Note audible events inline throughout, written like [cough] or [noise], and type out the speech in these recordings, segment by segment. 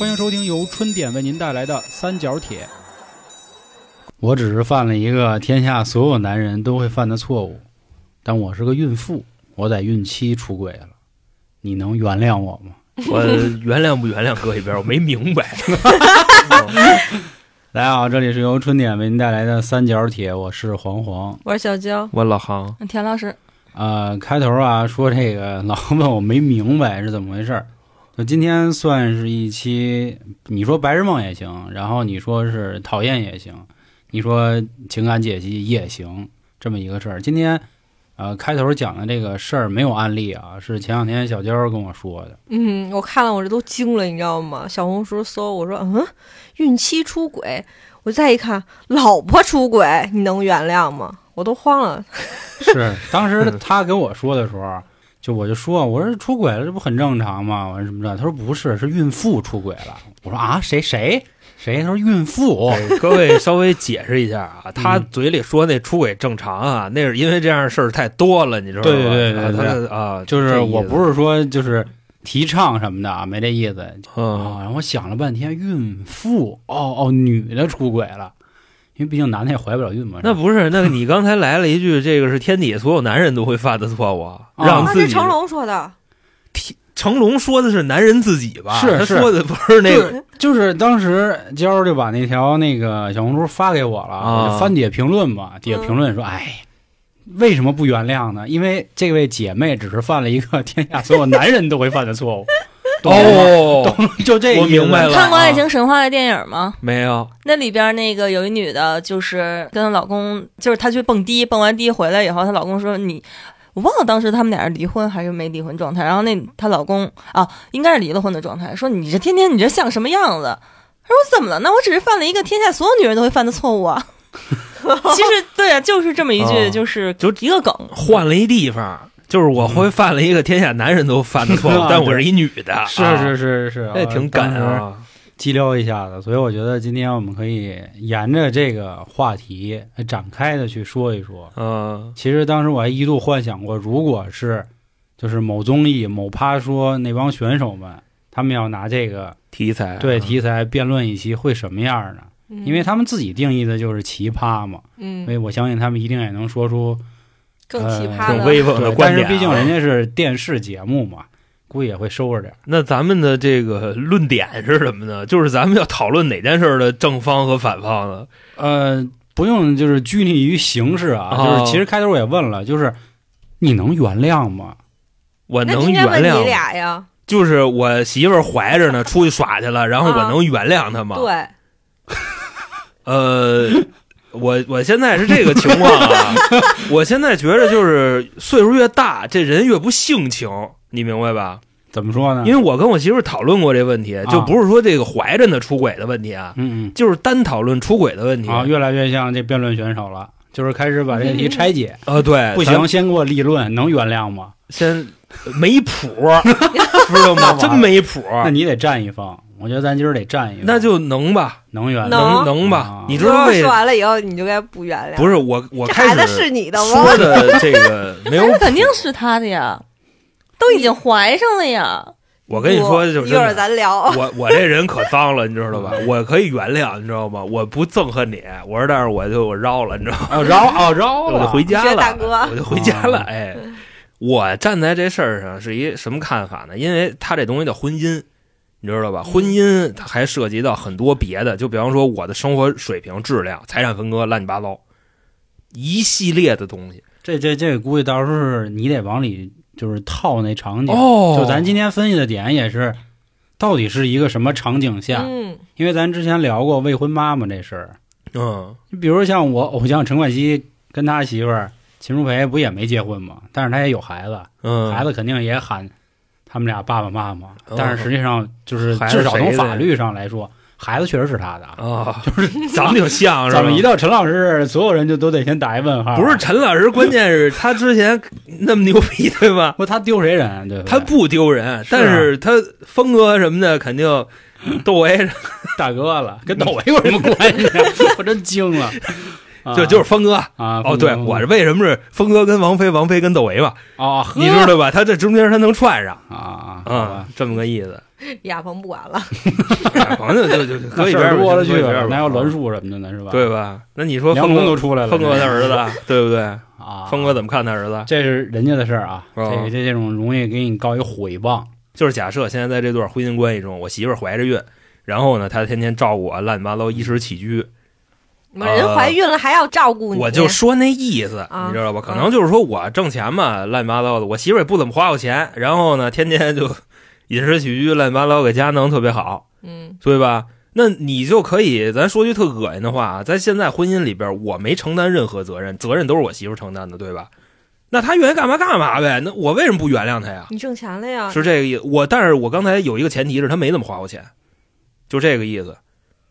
欢迎收听由春点为您带来的《三角铁》。我只是犯了一个天下所有男人都会犯的错误，但我是个孕妇，我在孕期出轨了，你能原谅我吗？[laughs] 我原谅不原谅搁一边，我没明白。[laughs] 大家好，这里是由春点为您带来的《三角铁》，我是黄黄。我是小娇，我老杭，田老师，呃，开头啊说这个 [laughs] 老问我没明白是怎么回事儿，就今天算是一期，你说白日梦也行，然后你说是讨厌也行，你说情感解析也行，这么一个事儿。今天呃开头讲的这个事儿没有案例啊，是前两天小娇跟我说的。嗯，我看了我这都惊了，你知道吗？小红书搜，我说嗯，孕期出轨，我再一看，老婆出轨，你能原谅吗？我都慌了。是，当时他跟我说的时候，就我就说，我说出轨了，这不很正常吗？我说什么的？他说不是，是孕妇出轨了。我说啊，谁谁谁？他说孕妇。哎各位稍微解释一下啊，他嘴里说那出轨正常啊，那是因为这样的事儿太多了，你知道吗？对对对对啊他啊，就是我不是说就是提倡什么的啊，没这意思。嗯，啊，然后我想了半天，孕妇，哦哦，女的出轨了，因为毕竟男的也怀不了孕嘛。那不是，那你刚才来了一句，这个是天底下所有男人都会犯的错误，让自己。是成龙说的，成龙说的是男人自己吧？是是他说的不是那个就是当时娇儿就把那条那个小红书发给我了，啊我就翻底下评论嘛，底下评论说，哎。为什么不原谅呢？因为这位姐妹只是犯了一个 [laughs] 天下所有男人都会犯的错误，懂了吗哦，[laughs] 就这我明白了看过《爱情神话》的电影吗？没有，那里边那个有一女的，就是跟她老公，就是她去蹦迪，蹦完迪回来以后，她老公说你。我忘了当时他们俩是离婚还是没离婚状态，然后那她老公啊，应该是离了婚的状态，说你这天天你这像什么样子？她说怎么了？那我只是犯了一个天下所有女人都会犯的错误啊。[laughs] [laughs] 其实对啊，就是这么一句，哦就是就一个梗。换了一地方，就是我会犯了一个天下男人都犯的错但我是一女的，是啊。是是是，那挺敢当时啊。激撩一下子，所以我觉得今天我们可以沿着这个话题展开的去说一说。嗯其实当时我还一度幻想过，如果是就是某综艺某趴说那帮选手们，他们要拿这个题材对题材辩论一期会什么样呢？嗯。因为他们自己定义的就是奇葩嘛，嗯。所以我相信他们一定也能说出更奇呃挺葩的，威风的对，观点啊。但是毕竟人家是电视节目嘛，估计也会收着点儿。那咱们的这个论点是什么呢？就是咱们要讨论哪件事的正方和反方呢？呃，不用就是拘泥于形式啊，哦就是其实开头我也问了，就是你能原谅吗？我能原谅你谅，俩呀？就是我媳妇儿怀着呢，出去耍去了，然后我啊能原谅她吗？对，呃，我我现在是这个情况啊，我现在觉得就是岁数越大，这人越不性情，你明白吧？怎么说呢？因为我跟我媳妇讨论过这问题，就不是说这个怀着呢出轨的问题啊，嗯就是单讨论出轨的问题。越来越像这辩论选手了，就是开始把这个题拆解。呃，对，不行，先给我立论，能原谅吗？先没谱，[laughs] 知道吗？[laughs] 真没谱，那你得站一方，我觉得咱今儿得站一个，那就能吧，能原谅。能能吧啊？你知道为说完了以后，你就该不原谅。不是我我开孩子始是你的吗说？的这个没有那肯定是他的呀，[laughs] 都已经怀上了呀。我跟你说，就一会儿。咱聊。我我这人可脏了，你知道吧？我可以原谅，你知道吗？我不憎恨你，我说但是我就我绕了，你知道吗？哦，饶哦饶我就，回家了，大哥我就回家了。啊哎，我站在这事儿上是一什么看法呢？因为他这东西叫婚姻，你知道吧？婚姻它还涉及到很多别的，就比方说我的生活水平、质量、财产分割，乱七八糟一系列的东西。这这这估计到时候是你得往里就是套那场景。哦就咱今天分析的点也是，到底是一个什么场景下？嗯，因为咱之前聊过未婚妈妈这事儿，嗯你比如像我偶像陈冠希跟他媳妇儿秦舒培不也没结婚吗？但是他也有孩子，嗯，孩子肯定也喊他们俩爸爸妈妈，哦但是实际上就是至少从法律上来说，孩子确实是他的。啊，就是长得挺像，[laughs] 是吧怎么一到陈老师，所有人就都得先打一问号？不是陈老师，关键是他之前那么牛逼，对吧？[laughs] 不他丢谁人？对他不丢人，但是他峰哥什么的肯定窦唯 [laughs] 大哥了，跟窦唯有什么关系啊？我真惊了。就就是峰哥。啊，哦，对，我是为什么是峰哥跟王菲，王菲跟窦唯嘛？哦，你知道吧？他这中间他能串上啊啊啊啊，，这么个意思。[laughs] 亚鹏不管了，[laughs] 亚鹏就就就 [laughs] 搁一事边儿吧儿多了去了，哪有栾树什么的呢？是吧？，对吧？那你说梁峰哥，龙都出来了，峰哥的儿子，对不对？啊，峰哥怎么看他儿子？这是人家的事儿啊，哦这个这这种容易给你告一毁谤，就是假设现在在这段婚姻关系中，我媳妇儿怀着孕，然后呢，她天天照顾我乱七八糟衣食起居，人怀孕了还要照顾你，我就说那意思，啊你知道吧？可能就是说我挣钱嘛，乱七八糟的，我媳妇儿也不怎么花我钱，然后呢，天天就 [laughs] 饮食起居乱七八糟，给家弄特别好，嗯对吧？那你就可以，咱说句特恶心的话，在现在婚姻里边，我没承担任何责任，责任都是我媳妇承担的，对吧？那她愿意干嘛干嘛呗，那我为什么不原谅她呀？你挣钱了呀，是这个意思。我，但是我刚才有一个前提是她没怎么花过钱，就这个意思，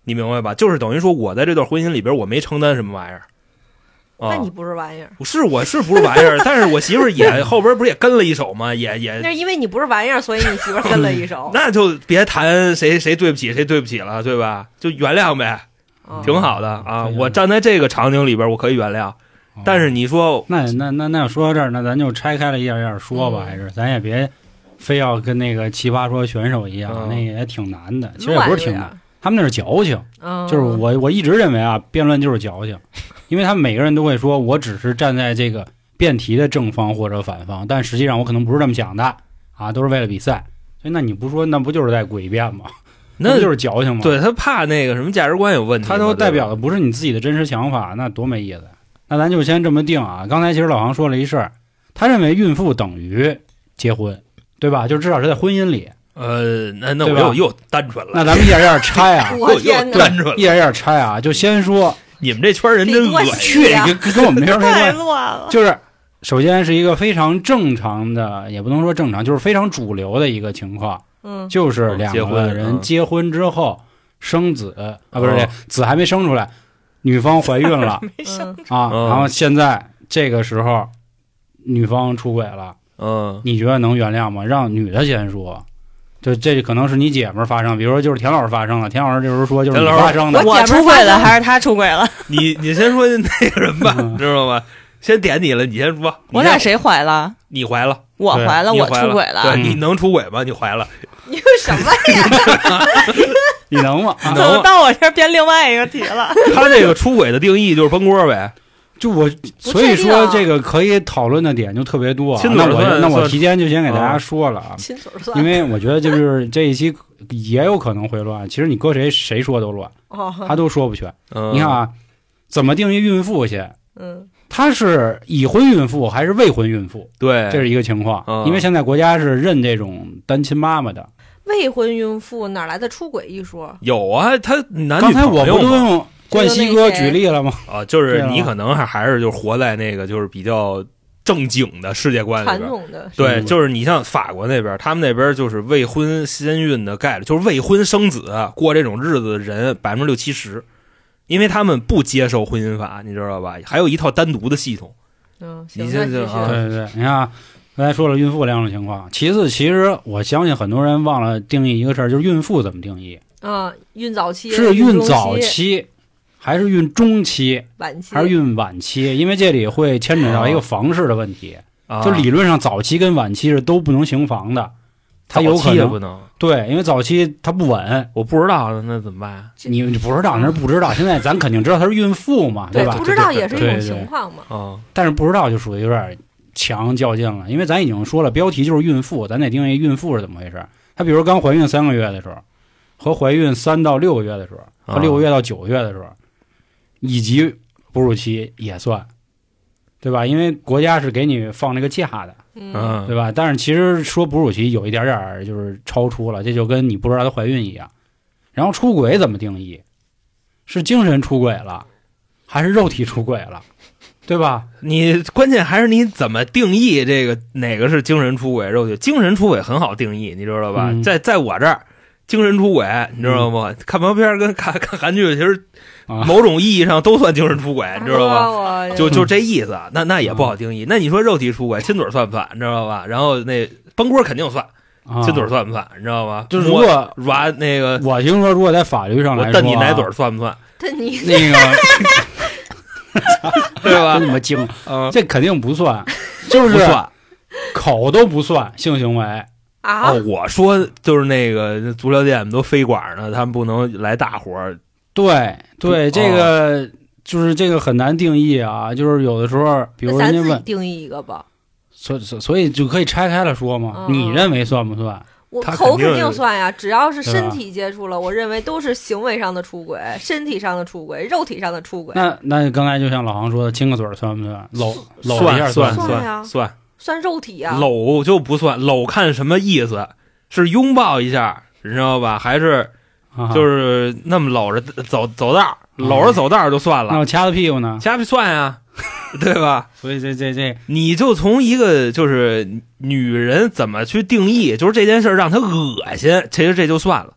你明白吧？就是等于说我在这段婚姻里边，我没承担什么玩意儿。啊那你不是玩意儿，是我是不是玩意儿？[laughs] 但是我媳妇儿也 [laughs] 后边不是也跟了一手吗？也也那是因为你不是玩意儿，所以你媳妇儿跟了一手，[laughs] 那就别谈谁谁对不起谁对不起了，对吧？就原谅呗，哦挺好的啊。嗯我站在这个场景里边，我可以原谅。但是你说那那那那要说到这儿，那咱就拆开了一点一点说吧，嗯还是咱也别非要跟那个奇葩说选手一样，嗯那也挺难的。其实也不是挺难，他们那是矫情，嗯，就是我我一直认为啊，辩论就是矫情，因为他们每个人都会说我只是站在这个辩题的正方或者反方，但实际上我可能不是这么想的啊，都是为了比赛。所以那你不说，那不就是在诡辩吗？那就是矫情吗？，对他怕那个什么价值观有问题，他都代表的不是你自己的真实想法，那多没意思。那咱就先这么定啊。刚才其实老航说了一事儿，他认为孕妇等于结婚，对吧？就至少是在婚姻里。呃，那那我又又单纯了，[laughs] 那咱们一点一点拆啊，[laughs] 我又又单纯了。一点一点拆啊。就先说你们这圈人真恶心。跟跟跟我们没有没太关系。乱了。就是首先是一个非常正常的，也不能说正常，就是非常主流的一个情况，嗯就是两个人结婚之后生子啊，不是哦子还没生出来，女方怀孕了 [laughs] 没生嗯啊，嗯然后现在这个时候女方出轨了，嗯你觉得能原谅吗？让女的先说。就这可能是你姐们儿发生，比如说就是田老师发生了，田老师这时候说就是你田老师发生的，我我出轨了还是他出轨了？[laughs] 你你先说那个人吧，嗯知道吗？先点你了，你先说。先我俩谁怀了？你怀了，我怀了，我出轨对，嗯你能出轨吗？你怀了，[laughs] 你有什么呀？[laughs] 你能吗？怎么到我这儿变另外一个题了？他这个出轨的定义就是崩锅呗。就我，所以说这个可以讨论的点就特别多、啊。那我那我提前就先给大家说了啊，亲嘴算因为我觉得就是这一期也有可能会乱。其实你搁谁谁说都乱，哦，他都说不全。嗯，你看啊，怎么定义孕妇先？嗯她是已婚孕妇还是未婚孕妇？对，这是一个情况。嗯因为现在国家是认这种单亲妈妈的。未婚孕妇哪来的出轨一说？有啊，他男女刚才我朋友嘛不都用冠希哥举例了吗？啊，就是你可能还还是就活在那个就是比较正经的世界观里传边。统的对，就是你像法国那边，他们那边就是未婚先孕的概率，就是未婚生子过这种日子的人百分之六七十，因为他们不接受婚姻法，你知道吧？还有一套单独的系统。嗯，行你那继续这就啊对对对，你看啊，刚才说了孕妇两种情况。其次，其实我相信很多人忘了定义一个事儿，就是孕妇怎么定义？啊，孕早期是孕早、期，还是孕中期，晚期还是孕晚期？因为这里会牵扯到一个房事的问题。啊，就理论上，早期跟晚期是都不能行房的，它有早可能期也不能，对，因为早期它不稳。我不知道那怎么办？你你不知道那是不知道，现在咱肯定知道她是孕妇嘛，对吧？不知道也是一种情况嘛。啊，但是不知道就属于有点强较劲了，因为咱已经说了，标题就是孕妇，咱得定义孕妇是怎么回事。她比如刚怀孕三个月的时候，和怀孕三到六个月的时候，和啊六个月到九个月的时候，以及哺乳期也算，对吧？因为国家是给你放这个假的，嗯，嗯，对吧？但是其实说哺乳期有一点点就是超出了，这就跟你不知道她怀孕一样。然后出轨怎么定义？是精神出轨了，还是肉体出轨了？对吧？你关键还是你怎么定义这个哪个是精神出轨、肉体？精神出轨很好定义，你知道吧？嗯在在我这儿，精神出轨，你知道吗？看毛片跟看 [laughs] 看韩剧，其实啊某种意义上都算精神出轨，你知道吧？吧就就这意思，那那也不好定义。那你说肉体出轨，亲嘴算不算？你知道吧？然后那崩锅肯定算，啊亲嘴算不算？你知道吗？就是如果软那个我听说，如果在法律上来说、啊，我蹬你奶嘴算不算？瞪你那个 [laughs] 对吧这肯定不算，[laughs] 就是不算。口都不算性行为。啊哦，，我说就是那个足疗店都飞管呢，他们不能来大活儿。对对，哦这个就是这个很难定义啊。就是有的时候，比如人家问，自己定义一个吧。所所所以就可以拆开了说嘛。嗯你认为算不算？我他口肯肯定定算呀，只要是身体接触了，我认为都是行为上的出轨，身体上的出轨，肉体上的出轨，那那刚才就像老航说的，亲个嘴儿算不算？搂搂一下算不算呀算算，肉体啊。搂就不算，搂看什么意思？是拥抱一下，你知道吧？还是啊就是那么搂着走走道，搂着走道就算了，那我掐他屁股呢？掐不算呀，[laughs] 对吧？所以这这这你就从一个就是女人怎么去定义，就是这件事让她恶心，其实这就算了，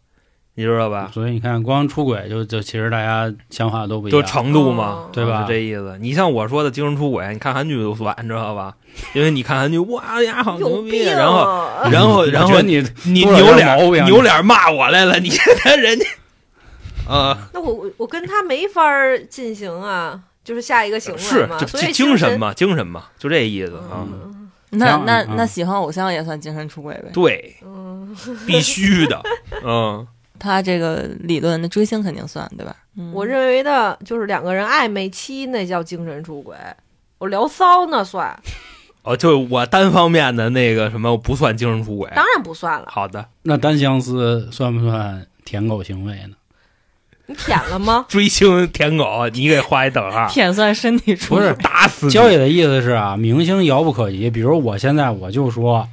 你知道吧？所以你看，光出轨就就其实大家想法都不一样就样。程度嘛哦，对吧是这意思。你像我说的精神出轨，你看韩剧都算，你知道吧？因为你看韩剧，哇呀，好牛逼，啊然后啊！然后 [laughs] 然后你你扭脸扭脸骂我来了，你 [laughs] 看人家 [laughs] 啊，那我我我跟他没法进行啊，就是下一个行为嘛，是就所以精神嘛，精神嘛，就这意思啊。嗯那那那喜欢偶像也算精神出轨呗？对，嗯，必须的，嗯，他这个理论的追星肯定算对吧？嗯我认为的就是两个人暧昧期那叫精神出轨，我聊骚那算，哦，就我单方面的那个什么不算精神出轨。当然不算了。好的，那单相思算不算舔狗行为呢？你舔了吗？[laughs] 追星舔狗，你给画一等号，舔算身体出轨不是，打死你交野的意思是啊，明星遥不可及。比如我现在我就说，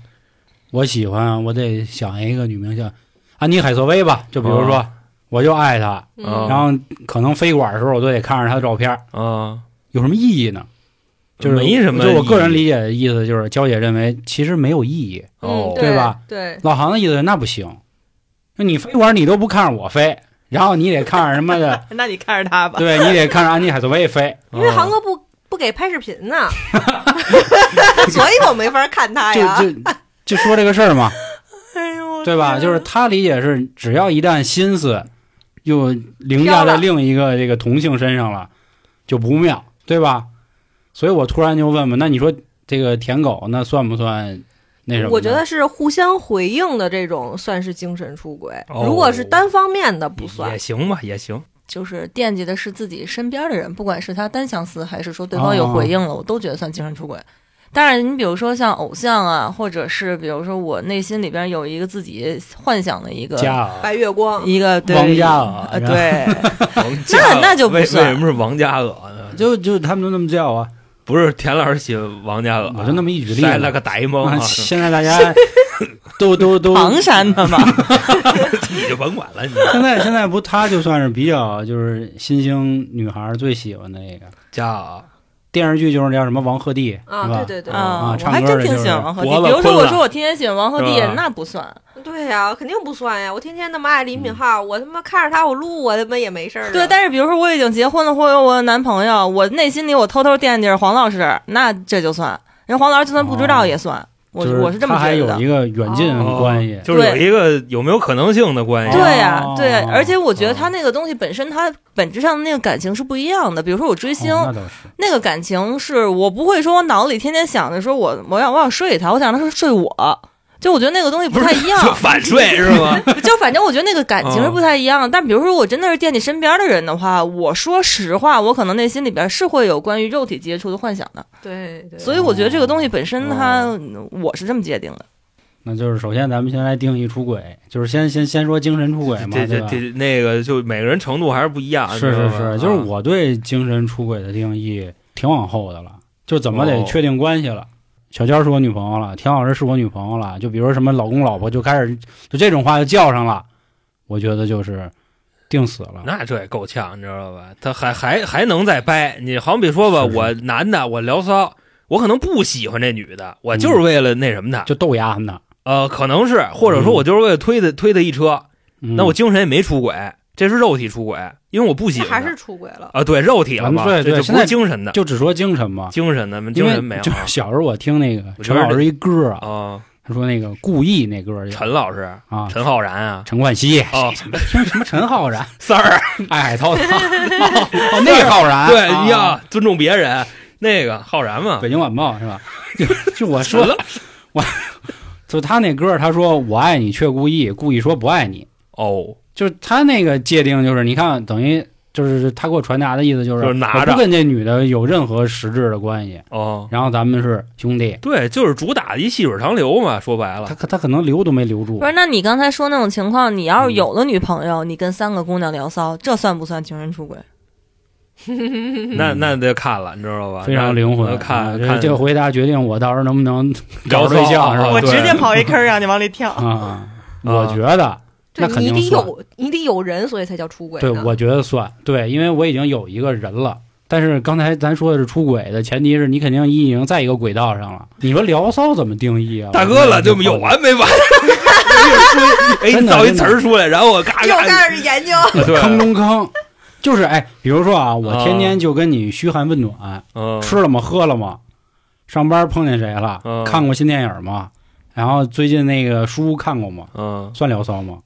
我喜欢，我得想一个女明星，安妮海瑟薇吧。就比如说，哦我就爱她，然后可能飞馆的时候我都得看着她的照片，啊，有什么意义呢？就是没什么就我个人理解的意思就是，娇姐认为其实没有意义。哦嗯，对吧？对，老航的意思那不行，那你飞馆你都不看着我飞，然后你得看着什么的，[laughs] 那你看着他吧。对你得看着安妮海瑟薇飞。[laughs] 因为哦航哥不不给拍视频呢，[laughs] 所以我没法看他呀。就就就说这个事儿嘛，对吧？就是他理解是，只要一旦心思又凌驾在另一个这个同性身上了，就不妙，对吧？所以我突然就问问，那你说这个舔狗那算不算那什么？我觉得是互相回应的这种算是精神出轨，哦如果是单方面的不算也。行吧，也行。就是惦记的是自己身边的人，不管是他单相思，还是说对方有回应了，我都觉得算精神出轨。但是你比如说像偶像啊，或者是比如说我内心里边有一个自己幻想的一个白月光，一个对王嘉尔呃对，[laughs] 那那就不为为什么是王嘉尔呢？就就他们都那么叫啊，不是田老师喜欢王嘉尔，我就那么一举例子摘了个呆萌 [laughs] 现在大家都都都唐山的嘛，[laughs] 你就甭管了，你。现在现在不，他就算是比较就是新兴女孩最喜欢的那个。嘉尔电视剧，就是叫什么王鹤棣，啊？对对对，啊，我唱还真挺歌的就是喜欢王鹤棣。比如说，我说我天天喜欢王鹤棣，那不算。对呀，肯定不算呀！我天天那么爱李敏镐，我他妈看着他我录，我他妈也没事儿啊。对，但是比如说我已经结婚了，或者有我有男朋友，我内心里我偷偷惦记着黄老师，那这就算。人黄老师就算不知道也算，我就是我是这么他还觉得的。有一个远近哦关系，就是有一个有没有可能性的关系。对呀、哦对，而且我觉得哦他那个东西本身，它本质上的那个感情是不一样的。比如说我追星，哦那。那个感情是我不会说我脑子里天天想着说我我想我想睡他，我想他是睡我，就我觉得那个东西不太一样。就反睡是吗？[laughs] 就反正我觉得那个感情是嗯不太一样的。但比如说我真的是惦记身边的人的话，我说实话，我可能内心里边是会有关于肉体接触的幻想的。对对，所以我觉得这个东西本身它，哦我是这么界定的。那就是首先咱们先来定义出轨，就是先先先说精神出轨嘛，这这对吧？这那个就每个人程度还是不一样。是是是，就是啊我对精神出轨的定义挺往后的了，就怎么得哦确定关系了。小娇是我女朋友了，田老师是我女朋友了，就比如说什么老公老婆就开始就这种话就叫上了，我觉得就是定死了。那这也够呛，你知道吧？他还还还能再掰。你好比说吧，是是我男的，我聊骚，我可能不喜欢这女的，我就是为了那什么的，就逗丫呢，呃，可能是，或者说嗯我就是为了推他推他一车，嗯那我精神也没出轨，这是肉体出轨，因为我不喜欢还是出轨了。啊，对，肉体了嘛，对对不现在是精神的，就只说精神嘛，精神的，精神没有啊就是小时候我听那个陈老师一歌啊，啊，他说那个故意那歌儿陈老师，啊，陈浩然啊，陈冠希，啊，[laughs] 听什么陈浩然，三儿，[laughs] 爱海滔滔，哦，那个浩然，对，啊你要尊重别人，那个浩然嘛，北京晚报是吧？就就我说的，我，就他那歌，他说我爱你却故意，故意说不爱你，哦，就是他那个界定，就是你看，等于就是他给我传达的意思，就是就是拿着不跟这女的有任何实质的关系，哦，然后咱们是兄弟，对，就是主打一细水长流嘛，说白他了，他可能留都没留住不，是，那你刚才说那种情况，你要是嗯有了女朋友，你跟三个姑娘聊骚，这算不算情人出轨？[laughs] 那那得看了，你知道吧？非常灵魂。看看这个回答决定我到时候能不能找聊对象是吧？我直接跑一坑让你往里跳。啊，我觉得对那肯你得。有，你得有人，所以才叫出轨对，我觉得算对，因为我已经有一个人了。但是刚才咱说的是出轨的前提是你肯定已经在一个轨道上了。你说聊骚怎么定义啊？大哥了，就有完没完？[laughs] 哎，真的造一词儿出来，然后我嘎又嘎，开始研究，对，[laughs] 坑中坑，就是哎，比如说啊，我啊天天就跟你嘘寒问暖，嗯，吃了吗？喝了吗？上班碰见谁了？嗯看过新电影吗？然后最近那个书看过吗？嗯，算聊骚吗？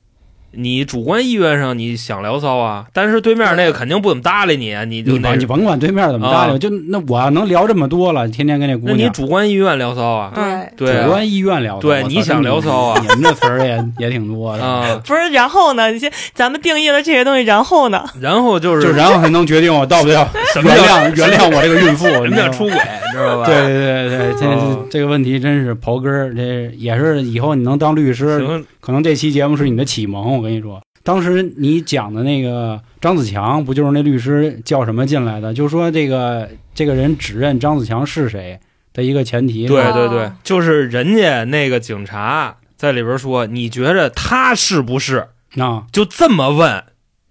你主观意愿上你想聊骚啊，但是对面那个肯定不怎么搭理你，你就你甭你甭管对面怎么搭理，啊。就那我要能聊这么多了，天天跟那姑那你。主观意愿聊骚啊，对，对啊。主观意愿聊骚，你想聊骚啊。你们这词儿也也挺多的，啊，不是，然后呢？你先，咱们定义了这些东西，然后呢？然后就就是然后才能决定我到不要 [laughs] 什么叫原谅 [laughs] 原谅我这个孕妇，什么叫出轨，知道吧？对对对对，这哦。这个问题真是刨根儿，这也是以后你能当律师，行，可能这期节目是你的启蒙。我跟你说，当时你讲的那个张子强，不就是那律师叫什么进来的？就说这个这个人指认张子强是谁的一个前提。对哦对对，就是人家那个警察在里边说，你觉着他是不是？啊，就这么问，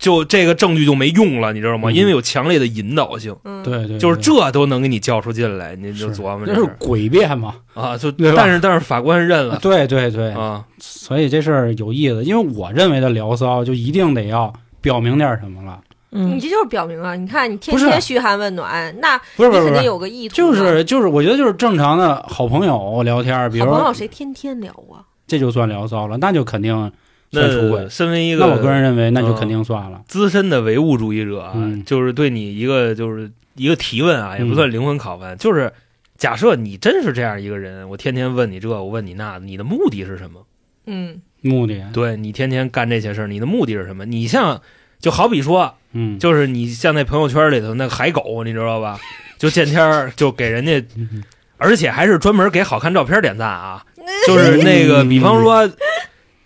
就这个证据就没用了，你知道吗？嗯。因为有强烈的引导性，嗯，对对，就是这都能给你叫出进来，你就琢磨这是诡辩嘛？啊，就对但是但是法官认了。[laughs] 对对对，啊，所以这事儿有意思，因为我认为的聊骚就一定得要表明点什么了，嗯，你这就是表明啊，你看你天天嘘寒问暖，那不是肯定有个意图就。是就是，我觉得就是正常的好朋友聊天，比如说好朋友谁天天聊啊？这就算聊骚了，那就肯定算出那轨。身为一个那我个人认为，那就嗯肯定算了。资深的唯物主义者啊，嗯就是对你一个就是一个提问啊，也不嗯算灵魂拷问，就是假设你真是这样一个人，我天天问你这，我问你那，你的目的是什么？嗯，目的，对你天天干这些事儿，你的目的是什么？你像就好比说，嗯，就是你像那朋友圈里头那个海狗，你知道吧？就见天儿就给人家，嗯而且还是专门给好看照片点赞啊，[laughs] 就是那个，嗯比方说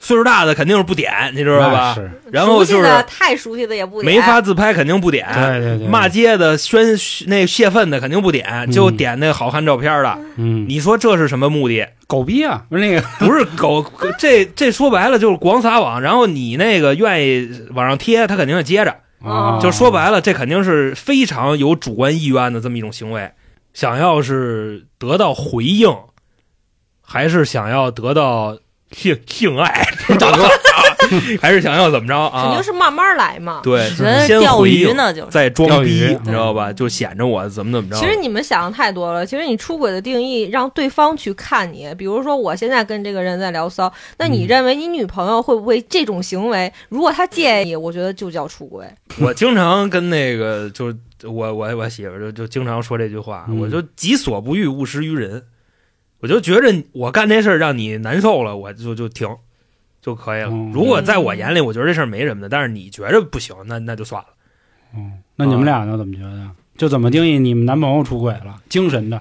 岁数大的肯定是不点，你知道吧？是，然后就是太熟悉的也不点没发自拍肯定不点，对对对，骂街的、宣那泄愤的肯定不点，嗯就点那好看照片的。嗯，你说这是什么目的？狗逼啊，不是那个，[laughs] 不是狗，这这说白了就是广撒网，然后你那个愿意往上贴，他肯定要接着。哦就说白了，这肯定是非常有主观意愿的这么一种行为。想要是得到回应，还是想要得到性性爱，[laughs] 大哥，还是想要怎么着啊肯定？是慢慢来嘛。对先钓鱼，呢就是。再装逼钓鱼，你知道吧？就显着我怎么怎么着。其实你们想的太多了。其实你出轨的定义让对方去看你，比如说我现在跟这个人在聊骚，那你嗯认为你女朋友会不会这种行为？如果她介意，我觉得就叫出轨。[laughs] 我经常跟那个，就是我我我媳妇就就经常说这句话，嗯我就己所不欲，勿施于人。我就觉着我干这事儿让你难受了，我就就停就可以了。嗯如果在我眼里，我觉得这事儿没什么的，但是你觉着不行，那那就算了。嗯，那你们俩呢？怎么觉得？就怎么定义你们男朋友出轨了？精神的，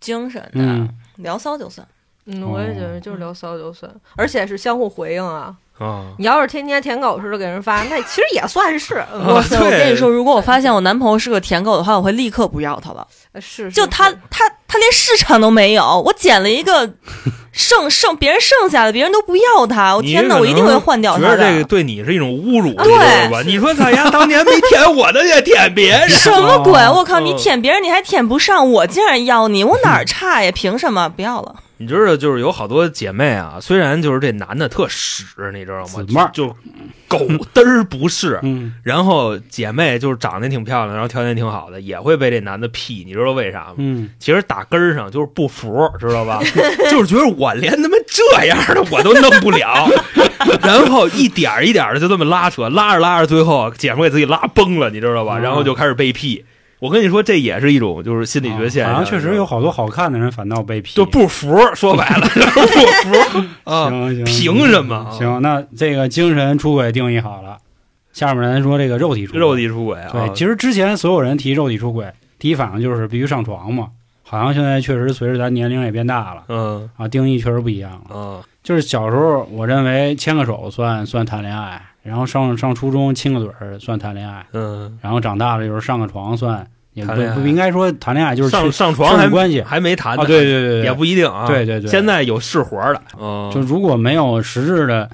精神的、嗯聊骚就算。嗯，我也觉得就是聊骚就算，而且是相互回应啊。啊，你要是天天舔狗似的给人发，那其实也算是，嗯哇塞！对我跟你说，如果我发现我男朋友是个舔狗的话，我会立刻不要他了。呃是，就他他他连市场都没有，我捡了一个剩剩别人剩下的，别人都不要他。我天哪，我一定会换掉他觉得这个的。对你是一种侮辱，对吧？你说咱家当年没舔我的，也舔别人。什么鬼？我靠！嗯你舔别人，你还舔不上，我竟然要你，我哪儿 [laughs] 差呀？凭什么？不要了。你知道，就是有好多姐妹啊，虽然就是这男的特屎，你知道吗？就就狗嘚儿不是。嗯，然后姐妹就是长得挺漂亮，然后条件挺好的，也会被这男的屁，你知道为啥吗？嗯，其实打根儿上就是不服，知道吧？[laughs] 就是觉得我连他妈这样的我都弄不了，[laughs] 然后一点一点的就这么拉扯，拉着拉着，最后姐夫给自己拉崩了，你知道吧？嗯然后就开始被屁。我跟你说，这也是一种就是心理学现象，好像确实有好多好看的人反倒被批，就不服，说白了就 [laughs] 是不服啊。行行，凭什么啊行，那这个精神出轨定义好了，下面咱说这个肉体出轨。肉体出轨啊，对，其实之前所有人提肉体出轨，第一反应就是必须上床嘛。好像现在确实随着咱年龄也变大了嗯啊，定义确实不一样了。嗯就是小时候，我认为牵个手算算谈恋爱，然后上上初中亲个嘴儿算谈恋爱，嗯，然后长大了就是上个床算，也不不应该说谈恋爱，就是上上床还关系还没谈呢啊，对对对对，也不一定啊。对对对。现在有试活的，嗯，就如果没有实质的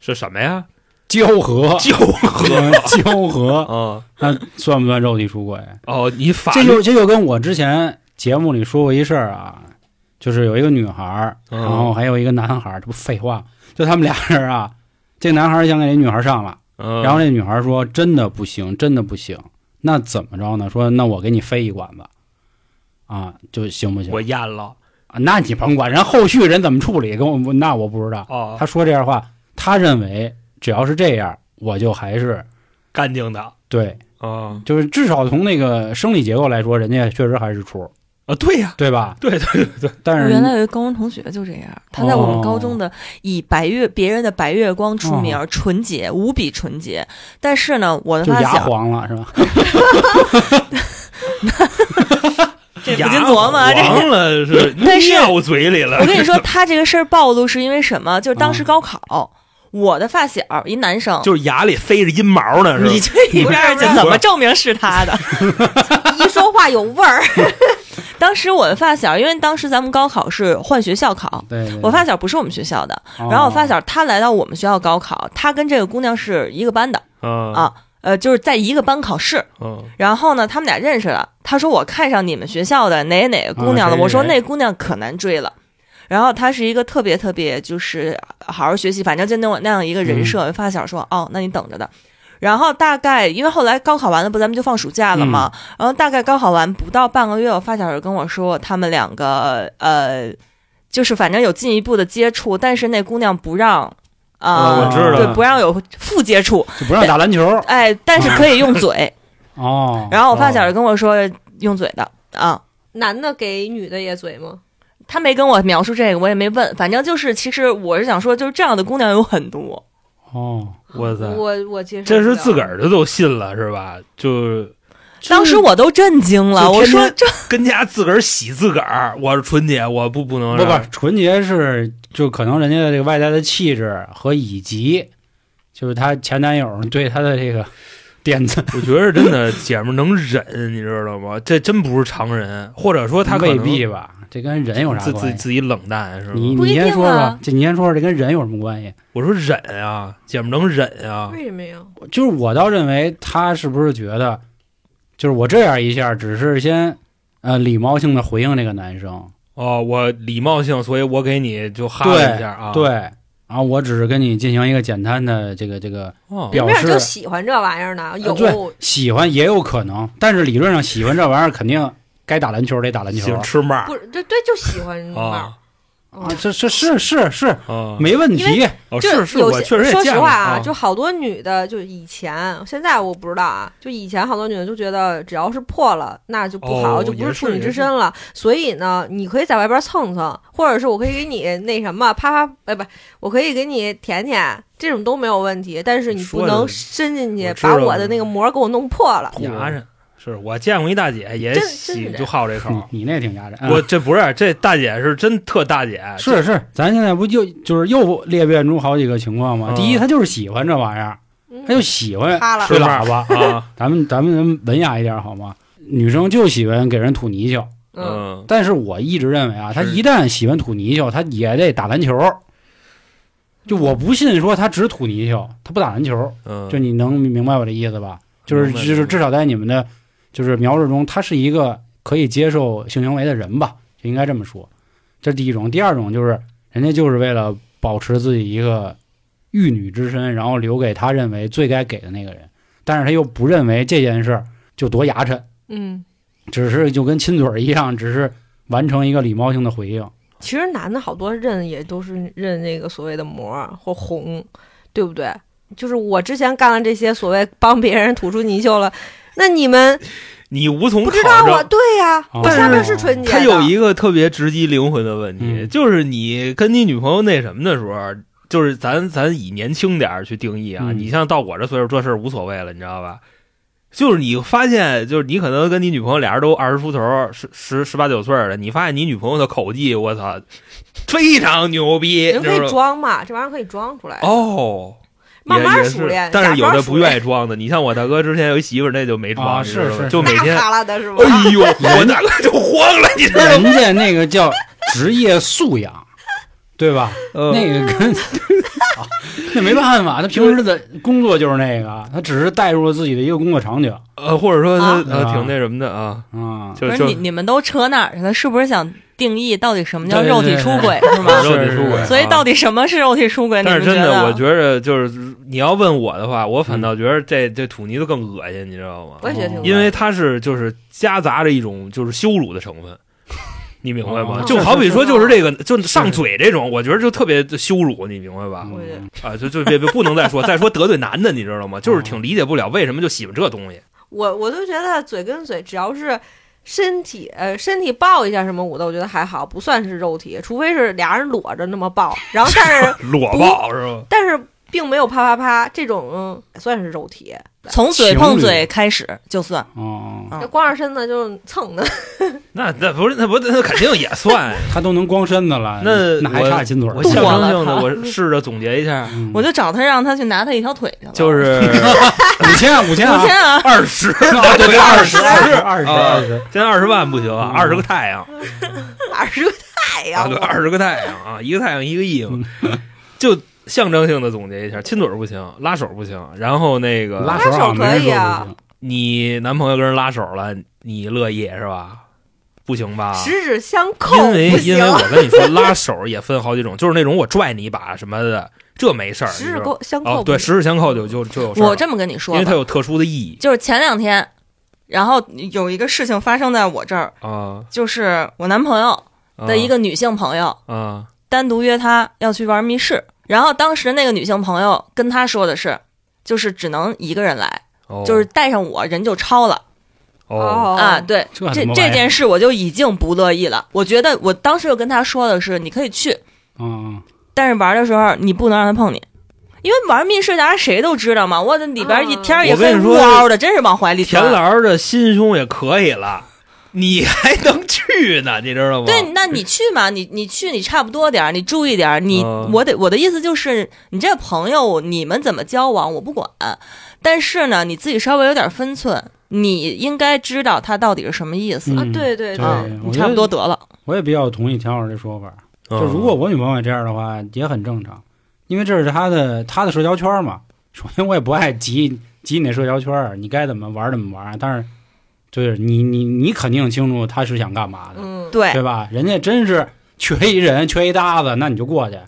是什么呀？交合，[laughs] 交合嗯交合，啊那算不算肉体出轨？哦，你法这律就这就跟我之前节目里说过一事儿啊，就是有一个女孩然后还有一个男孩儿，这不废话，就他们俩人啊，这男孩儿想给这女孩儿上了，嗯，然后那女孩儿说真的不行，真的不行，那怎么着呢？说那我给你飞一管子，啊，就行不行？我咽了啊那你甭管，人后续人怎么处理，跟我那我不知道。哦，他说这样话，他认为只要是这样，我就还是干净的对，啊就是至少从那个生理结构来说，人家确实还是处，啊，对呀，对吧？对对对对，但是我原来有一个高中同学就这样，他在我们高中的以白月别人的白月光出名，纯洁无比纯洁。但是呢，我的发小黄了是吧？[laughs] 这不禁琢磨啊，这黄了是但是尿嘴里了。我跟你说，他这个事儿暴露是因为什么？就是当时高考，我的发小一男生，就是牙里飞着阴毛呢，是吧你？这一边怎么证明是他的？[laughs] 一说话有味儿，[laughs] 当时我的发小，因为当时咱们高考是换学校考，对，对我发小不是我们学校的，哦然后我发小他来到我们学校高考，他跟这个姑娘是一个班的嗯啊，呃，就是在一个班考试。嗯然后呢，他们俩认识了。他说我看上你们学校的哪哪个姑娘了，啊谁谁我说那姑娘可难追了。然后他是一个特别特别就是好好学习，反正就那种那样一个人设。发小说哦，那你等着的。然后大概因为后来高考完了，不咱们就放暑假了嘛。然后大概高考完不到半个月，我发小就跟我说，他们两个呃，就是反正有进一步的接触，但是那姑娘不让。啊、哦我知道对，不让有负接触，就不让打篮球 [laughs] 哎，但是可以用嘴。[laughs] 哦。然后我发小就跟我说用嘴的啊，男的给女的也嘴吗？他没跟我描述这个，我也没问，反正就是，其实我是想说，就是这样的姑娘有很多。哦，哇塞，我我接受这是自个儿的都信了是吧？就当时我都震惊了，我说这 [laughs] 跟家自个儿洗自个儿，我是纯洁，我不不能不不，纯洁是就可能人家的这个外在的气质和以及就是她前男友对她的这个点赞，我觉得真的姐们儿能忍，你知道吗？这真不是常人，或者说他未必吧？这跟人有啥自自关系？自己冷淡是你吗？不一定你先说说啊，这你先说说这跟人有什么关系？我说忍啊，姐们儿能忍啊，为什么呀？就是我倒认为他是不是觉得，就是我这样一下，只是先呃礼貌性的回应这个男生，哦，我礼貌性，所以我给你就哈了一下啊，对，然后我只是跟你进行一个简单的这个这个哦，表示。就喜欢这玩意儿呢，有。喜欢也有可能，但是理论上喜欢这玩意儿肯定该打篮球得打篮球喜欢吃嘛不是对对，就喜欢。[laughs] 啊，这这是是是啊，没问题，哦就是是，有些我确实说实话啊，啊，就好多女的，就以前，现在我不知道啊，就以前好多女的就觉得只要是破了，那就不好，哦就不是处女之身了。所以呢，你可以在外边蹭蹭，或者是我可以给你那什么啪啪，哎不，我可以给你舔舔，这种都没有问题。但是你不能伸进去把我的那个膜给我弄破了。牙碜。是我见过一大姐也喜就好这口你，你那挺压人。我这不是这大姐是真特大姐，是是，咱现在不就就是又裂变出好几个情况吗？嗯第一，她就是喜欢这玩意儿，她就喜欢吹喇叭。啊，[laughs] 咱们咱们人文雅一点好吗？女生就喜欢给人吐泥鳅，嗯，嗯，但是我一直认为啊，她一旦喜欢吐泥鳅，她也得打篮球。就我不信说她只吐泥鳅，她不打篮球。嗯，就你能明白我的意思吧？就是就是至少在你们的就是描述中，他是一个可以接受性行为的人吧，就应该这么说。这第一种。第二种就是人家就是为了保持自己一个玉女之身，然后留给他认为最该给的那个人，但是他又不认为这件事儿就多牙碜，嗯，只是就跟亲嘴儿一样，只是完成一个礼貌性的回应。其实男的好多认也都是认那个所谓的膜或红，对不对？就是我之前干了这些所谓帮别人吐出泥鳅了，[laughs] 那你们你无从不知道我考证。对呀、下面是纯洁的。他有一个特别直击灵魂的问题，嗯就是你跟你女朋友那什么的时候，就是咱咱以年轻点儿去定义啊。嗯你像到我这岁数，这事儿无所谓了，你知道吧？就是你发现，就是你可能跟你女朋友俩人都二十出头，十十十八九岁了，你发现你女朋友的口技，我操，非常牛逼，人可以？装嘛，这玩意儿可以装出来，哦，慢慢也也是熟练。但是有的不愿意意装的，你像我大哥之前有一媳妇儿，那就没装，是是就每天，哈拉的是吧？哎呦，我大哥就慌了，你知道吗？人家那个叫职业素养，对吧？呃那个跟、[laughs] 啊那没办法，他平时的工作就是那个，他只是带入了自己的一个工作场景呃，或者说他啊呃挺那什么的啊，啊。就是你你们都扯哪儿去了？是不是想定义到底什么叫肉体对出轨是吗？肉体出轨，[laughs] 所以啊到底什么是肉体出轨？你但是真的，们觉得？我觉着就是你要问我的话，我反嗯倒觉得这这土泥子更恶心，你知道吗我？也觉得挺因为它是就是夹杂着一种就是羞辱的成分，[laughs] 你明白吗？哦就好比说就是这个 [laughs] 就上嘴这种，我觉得就特别羞辱，你明白吧？啊，就就别别不能再说再说得罪男的，你知道吗？就是挺理解不了为什么就喜欢这东西。我我就觉得嘴跟嘴只要是身体呃身体抱一下什么舞的，我觉得还好，不算是肉体，除非是俩人裸着那么抱，然后但是 [laughs] 裸抱是吧？但是并没有啪啪啪这种嗯算是肉体，从嘴碰嘴开始就算。哦，嗯这光着身子就是蹭的，那那不是那不那肯定也算。[laughs] 他都能光身子了，那那还差亲嘴儿。我剁象征性的，我试着总结一下，嗯。我就找他，让他去拿他一条腿去了。就是 [laughs] 五千五千啊。五，千啊！二十，啊 [laughs] 对对二十二十。啊二十二十，现在二十万不行啊，嗯二十个太阳。二十个太啊，阳？对，二十个太阳啊，一个太阳一个亿嘛，就象征性的总结一下，亲嘴儿不行，拉手不行，然后那个拉手可以啊你男朋友跟人拉手了，你乐意是吧？不行吧？十指相扣因为因为我跟你说，拉手也分好几种，就是那种我拽你一把什么的，这没事儿，十指相扣哦，对，十指相扣就就就有事我这么跟你说，因为它有特殊的意义。就是前两天，然后有一个事情发生在我这儿，啊。就是我男朋友的一个女性朋友啊。单独约他要去玩密室，然后当时那个女性朋友跟他说的是，就是只能一个人来，哦就是带上我人就超了。哦啊，对，这这件事我就已经不乐意了。我觉得我当时就跟他说的是，你可以去，嗯，但是玩的时候你不能让他碰你，因为玩密室大家谁都知道嘛，我这里边一天儿一我跟黑乌嗷的，真是往怀里填。田 lau 的心胸也可以了，你还能去呢，[laughs] 你知道吗？对，那你去嘛，你你去，你差不多点儿，你注意点儿，你、嗯我得我的意思就是，你这朋友你们怎么交往我不管，但是呢，你自己稍微有点分寸，你应该知道他到底是什么意思。啊嗯对对对嗯，你差不多得得了。我也比较同意田老师这说法。嗯，就如果我女朋友也这样的话，也很正常，因为这是她的她的社交圈嘛。首先，我也不爱挤挤你那社交圈儿，你该怎么玩怎么玩。但是，就是你你你肯定清楚他是想干嘛的，嗯，对对吧？人家真是缺一人，缺一搭子，那你就过去。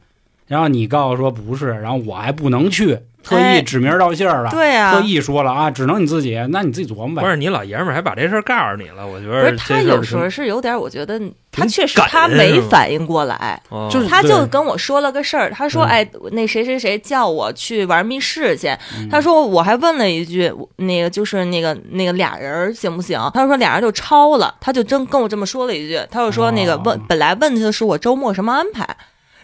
然后你告诉说不是，然后我还不能去，特意哎指名道姓儿了，对啊特，意说了啊，只能你自己，那你自己琢磨呗。不是你老爷们儿还把这事儿告诉你了，我觉得不是他有时候是有点，我觉得他确实他没反应过来，哦就是他就跟我说了个事儿，他说：“嗯哎，那谁谁谁叫我去玩密室去。”嗯他说：“我还问了一句，那个就是那个那个俩人行不行？”他说：“俩人就超了。”他就真跟我这么说了一句，他就说：“那个问哦本来问的是我周末什么安排。”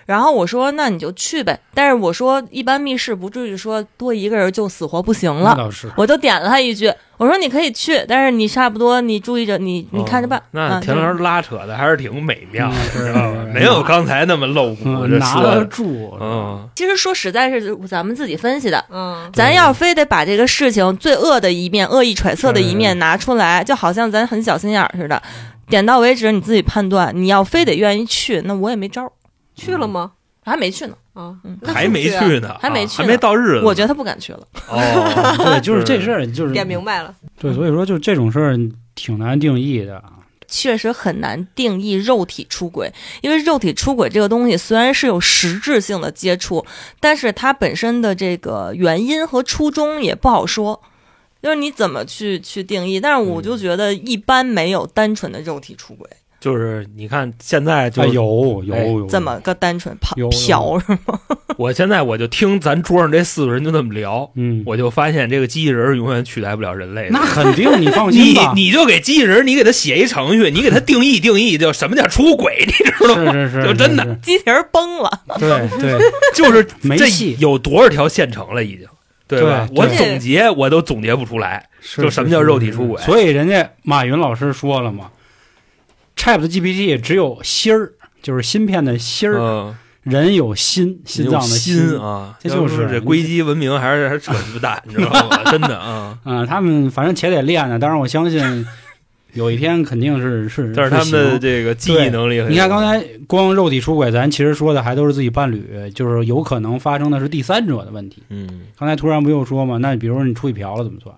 然后我说：“那你就去呗。”但是我说，一般密室不至于说多一个人就死活不行了。倒是，我就点了他一句，我说：“你可以去，但是你差不多你注意着，你你看着办。哦那啊田老拉扯的还是挺美妙的，嗯知道吧？没有刚才那么露骨，拿，得住，嗯，其实说实在是咱们自己分析的，嗯，咱要非得把这个事情最恶的一面、恶意揣测的一面拿出来，就好像咱很小心眼儿似的，点到为止，你自己判断。你要非得愿意去，那我也没招儿，去了吗？还没去呢。啊嗯，还没去呢，还没去还没到日子，我觉得他不敢去了。哦，对，[laughs] 就是这事儿，就是点明白了，对，所以说就这种事儿挺难定义的。确实很难定义肉体出轨，因为肉体出轨这个东西虽然是有实质性的接触，但是它本身的这个原因和初衷也不好说。就是你怎么去去定义？但是我就觉得一般没有单纯的肉体出轨，就是你看现在就啊有有哎有怎么个单纯嫖是吗？[laughs] 我现在我就听咱桌上这四个人就那么聊，嗯，我就发现这个机器人永远取代不了人类。那肯定，你放心你吧。你就给机器人，你给他写一程序，你给他定义定义，就什么叫出轨，你知道吗？是是是，就真的机器人崩了，对对，[laughs] 就是这没戏有多少条线程了，已经，对吧？我总结我都总结不出来。就什么叫肉体出轨所以人家马云老师说了嘛，Chat GPT 只有芯儿，就是芯片的芯儿，嗯，人有心，心脏的心啊，这就是这硅基文明还是还是扯鸡巴蛋，你知道吗？[laughs] 真的啊，嗯，他们反正且得练呢，当然我相信有一天肯定是是，但是他们的这个记忆能力很有，你看刚才光肉体出轨，咱其实说的还都是自己伴侣，就是有可能发生的是第三者的问题。嗯，刚才突然不又说嘛，那比如说你出去嫖了怎么算？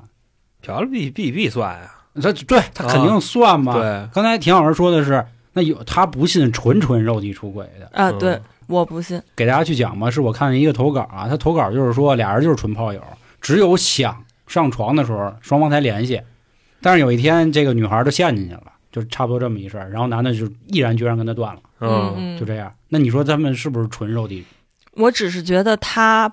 嫖了必必必算呀，这对他肯定算嘛。对，刚才田老师说的是，那有他不信纯纯肉体出轨的，啊，嗯对，我不信。给大家去讲吧。是我看见一个投稿啊，他投稿就是说俩人就是纯炮友，只有想上床的时候双方才联系，但是有一天这个女孩就陷进去了，就差不多这么一事儿，然后男的就毅然决然跟他断了，嗯，嗯就这样。那你说他们是不是纯肉体？我只是觉得他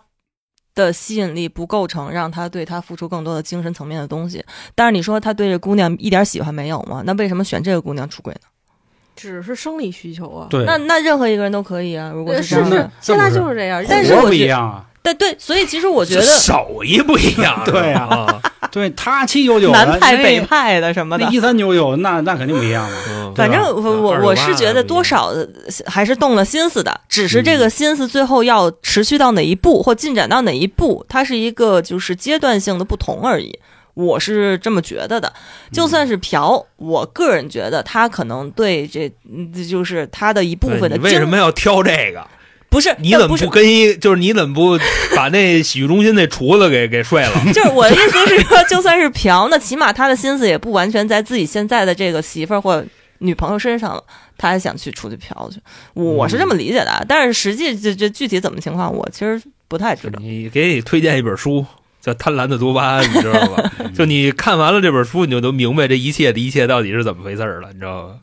的吸引力不构成让他对他付出更多的精神层面的东西。但是你说他对这姑娘一点喜欢没有吗？那为什么选这个姑娘出轨呢？只是生理需求啊。对，那那任何一个人都可以啊，如果是这样那的。现在就是这样。但是我不一样啊。对对，所以其实我觉得手艺不一样，[laughs] 对呀啊，对他七九九南派北派的什么的，一三九九，那那肯定不一样了。嗯反正我我我是觉得多少还是动了心思的，只是这个心思最后要持续到哪一步或进展到哪一步，它是一个就是阶段性的不同而已。我是这么觉得的，就算是嫖，我个人觉得他可能对这，嗯就是他的一部分的你为什，么要挑这个？不是你怎么不跟一就是你怎么不 [laughs] 把那洗浴中心那厨子给给睡了？[laughs] 就是我的意思是说，[laughs] 就算是嫖，那起码他的心思也不完全在自己现在的这个媳妇儿或女朋友身上了，他还想去出去嫖去。我是这么理解的，啊，但是实际这这具体怎么情况，我其实不太知道。你给你推荐一本书，叫《贪婪的多巴胺》，你知道吧？就你看完了这本书，你就都明白这一切的一切到底是怎么回事儿了，你知道吗？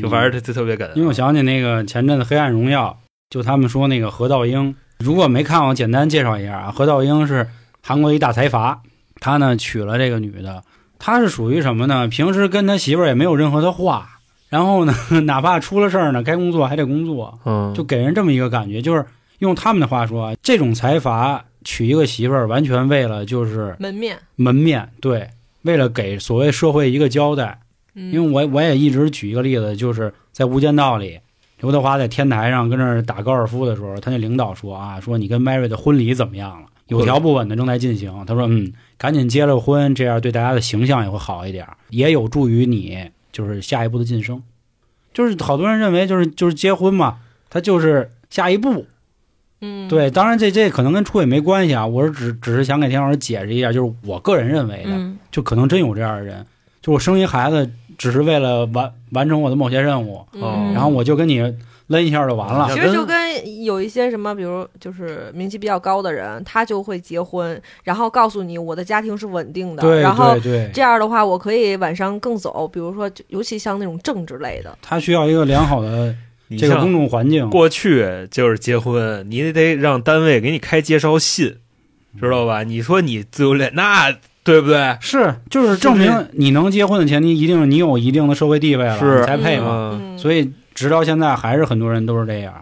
就反正特特特别梗。因为我想起那个前阵子《黑暗荣耀》，就他们说那个何道英，如果没看我，简单介绍一下啊。何道英是韩国一大财阀，他呢娶了这个女的，他是属于什么呢？平时跟他媳妇儿也没有任何的话，然后呢，[laughs] 哪怕出了事儿呢，该工作还得工作，嗯，就给人这么一个感觉，就是用他们的话说啊，这种财阀娶一个媳妇儿，完全为了就是门面，门面，对，为了给所谓社会一个交代。嗯因为我我也一直举一个例子，就是在《无间道》里，刘德华在天台上跟那儿打高尔夫的时候，他那领导说啊，说你跟 Mary 的婚礼怎么样了？有条不紊的正在进行。他说，嗯，赶紧结了婚，这样对大家的形象也会好一点，也有助于你就是下一步的晋升。就是好多人认为就是就是结婚嘛，他就是下一步。嗯，对，当然这这可能跟出轨没关系啊，我是只只是想给田老师解释一下，就是我个人认为的。嗯，就可能真有这样的人，就我生一孩子只是为了完完成我的某些任务，嗯然后我就跟你抡一下就完了嗯。其实就跟有一些什么，比如就是名气比较高的人，他就会结婚，然后告诉你我的家庭是稳定的，对然后对对，这样的话我可以晚上更走，比如说就尤其像那种政治类的，他需要一个良好的这个公众环境。过去就是结婚，你得让单位给你开介绍信，知道吧？你说你自由恋，那对不对？是，就是证明你能结婚的前提，一定是你有一定的社会地位了，是你才配嘛。所以直到现在，还是很多人都是这样。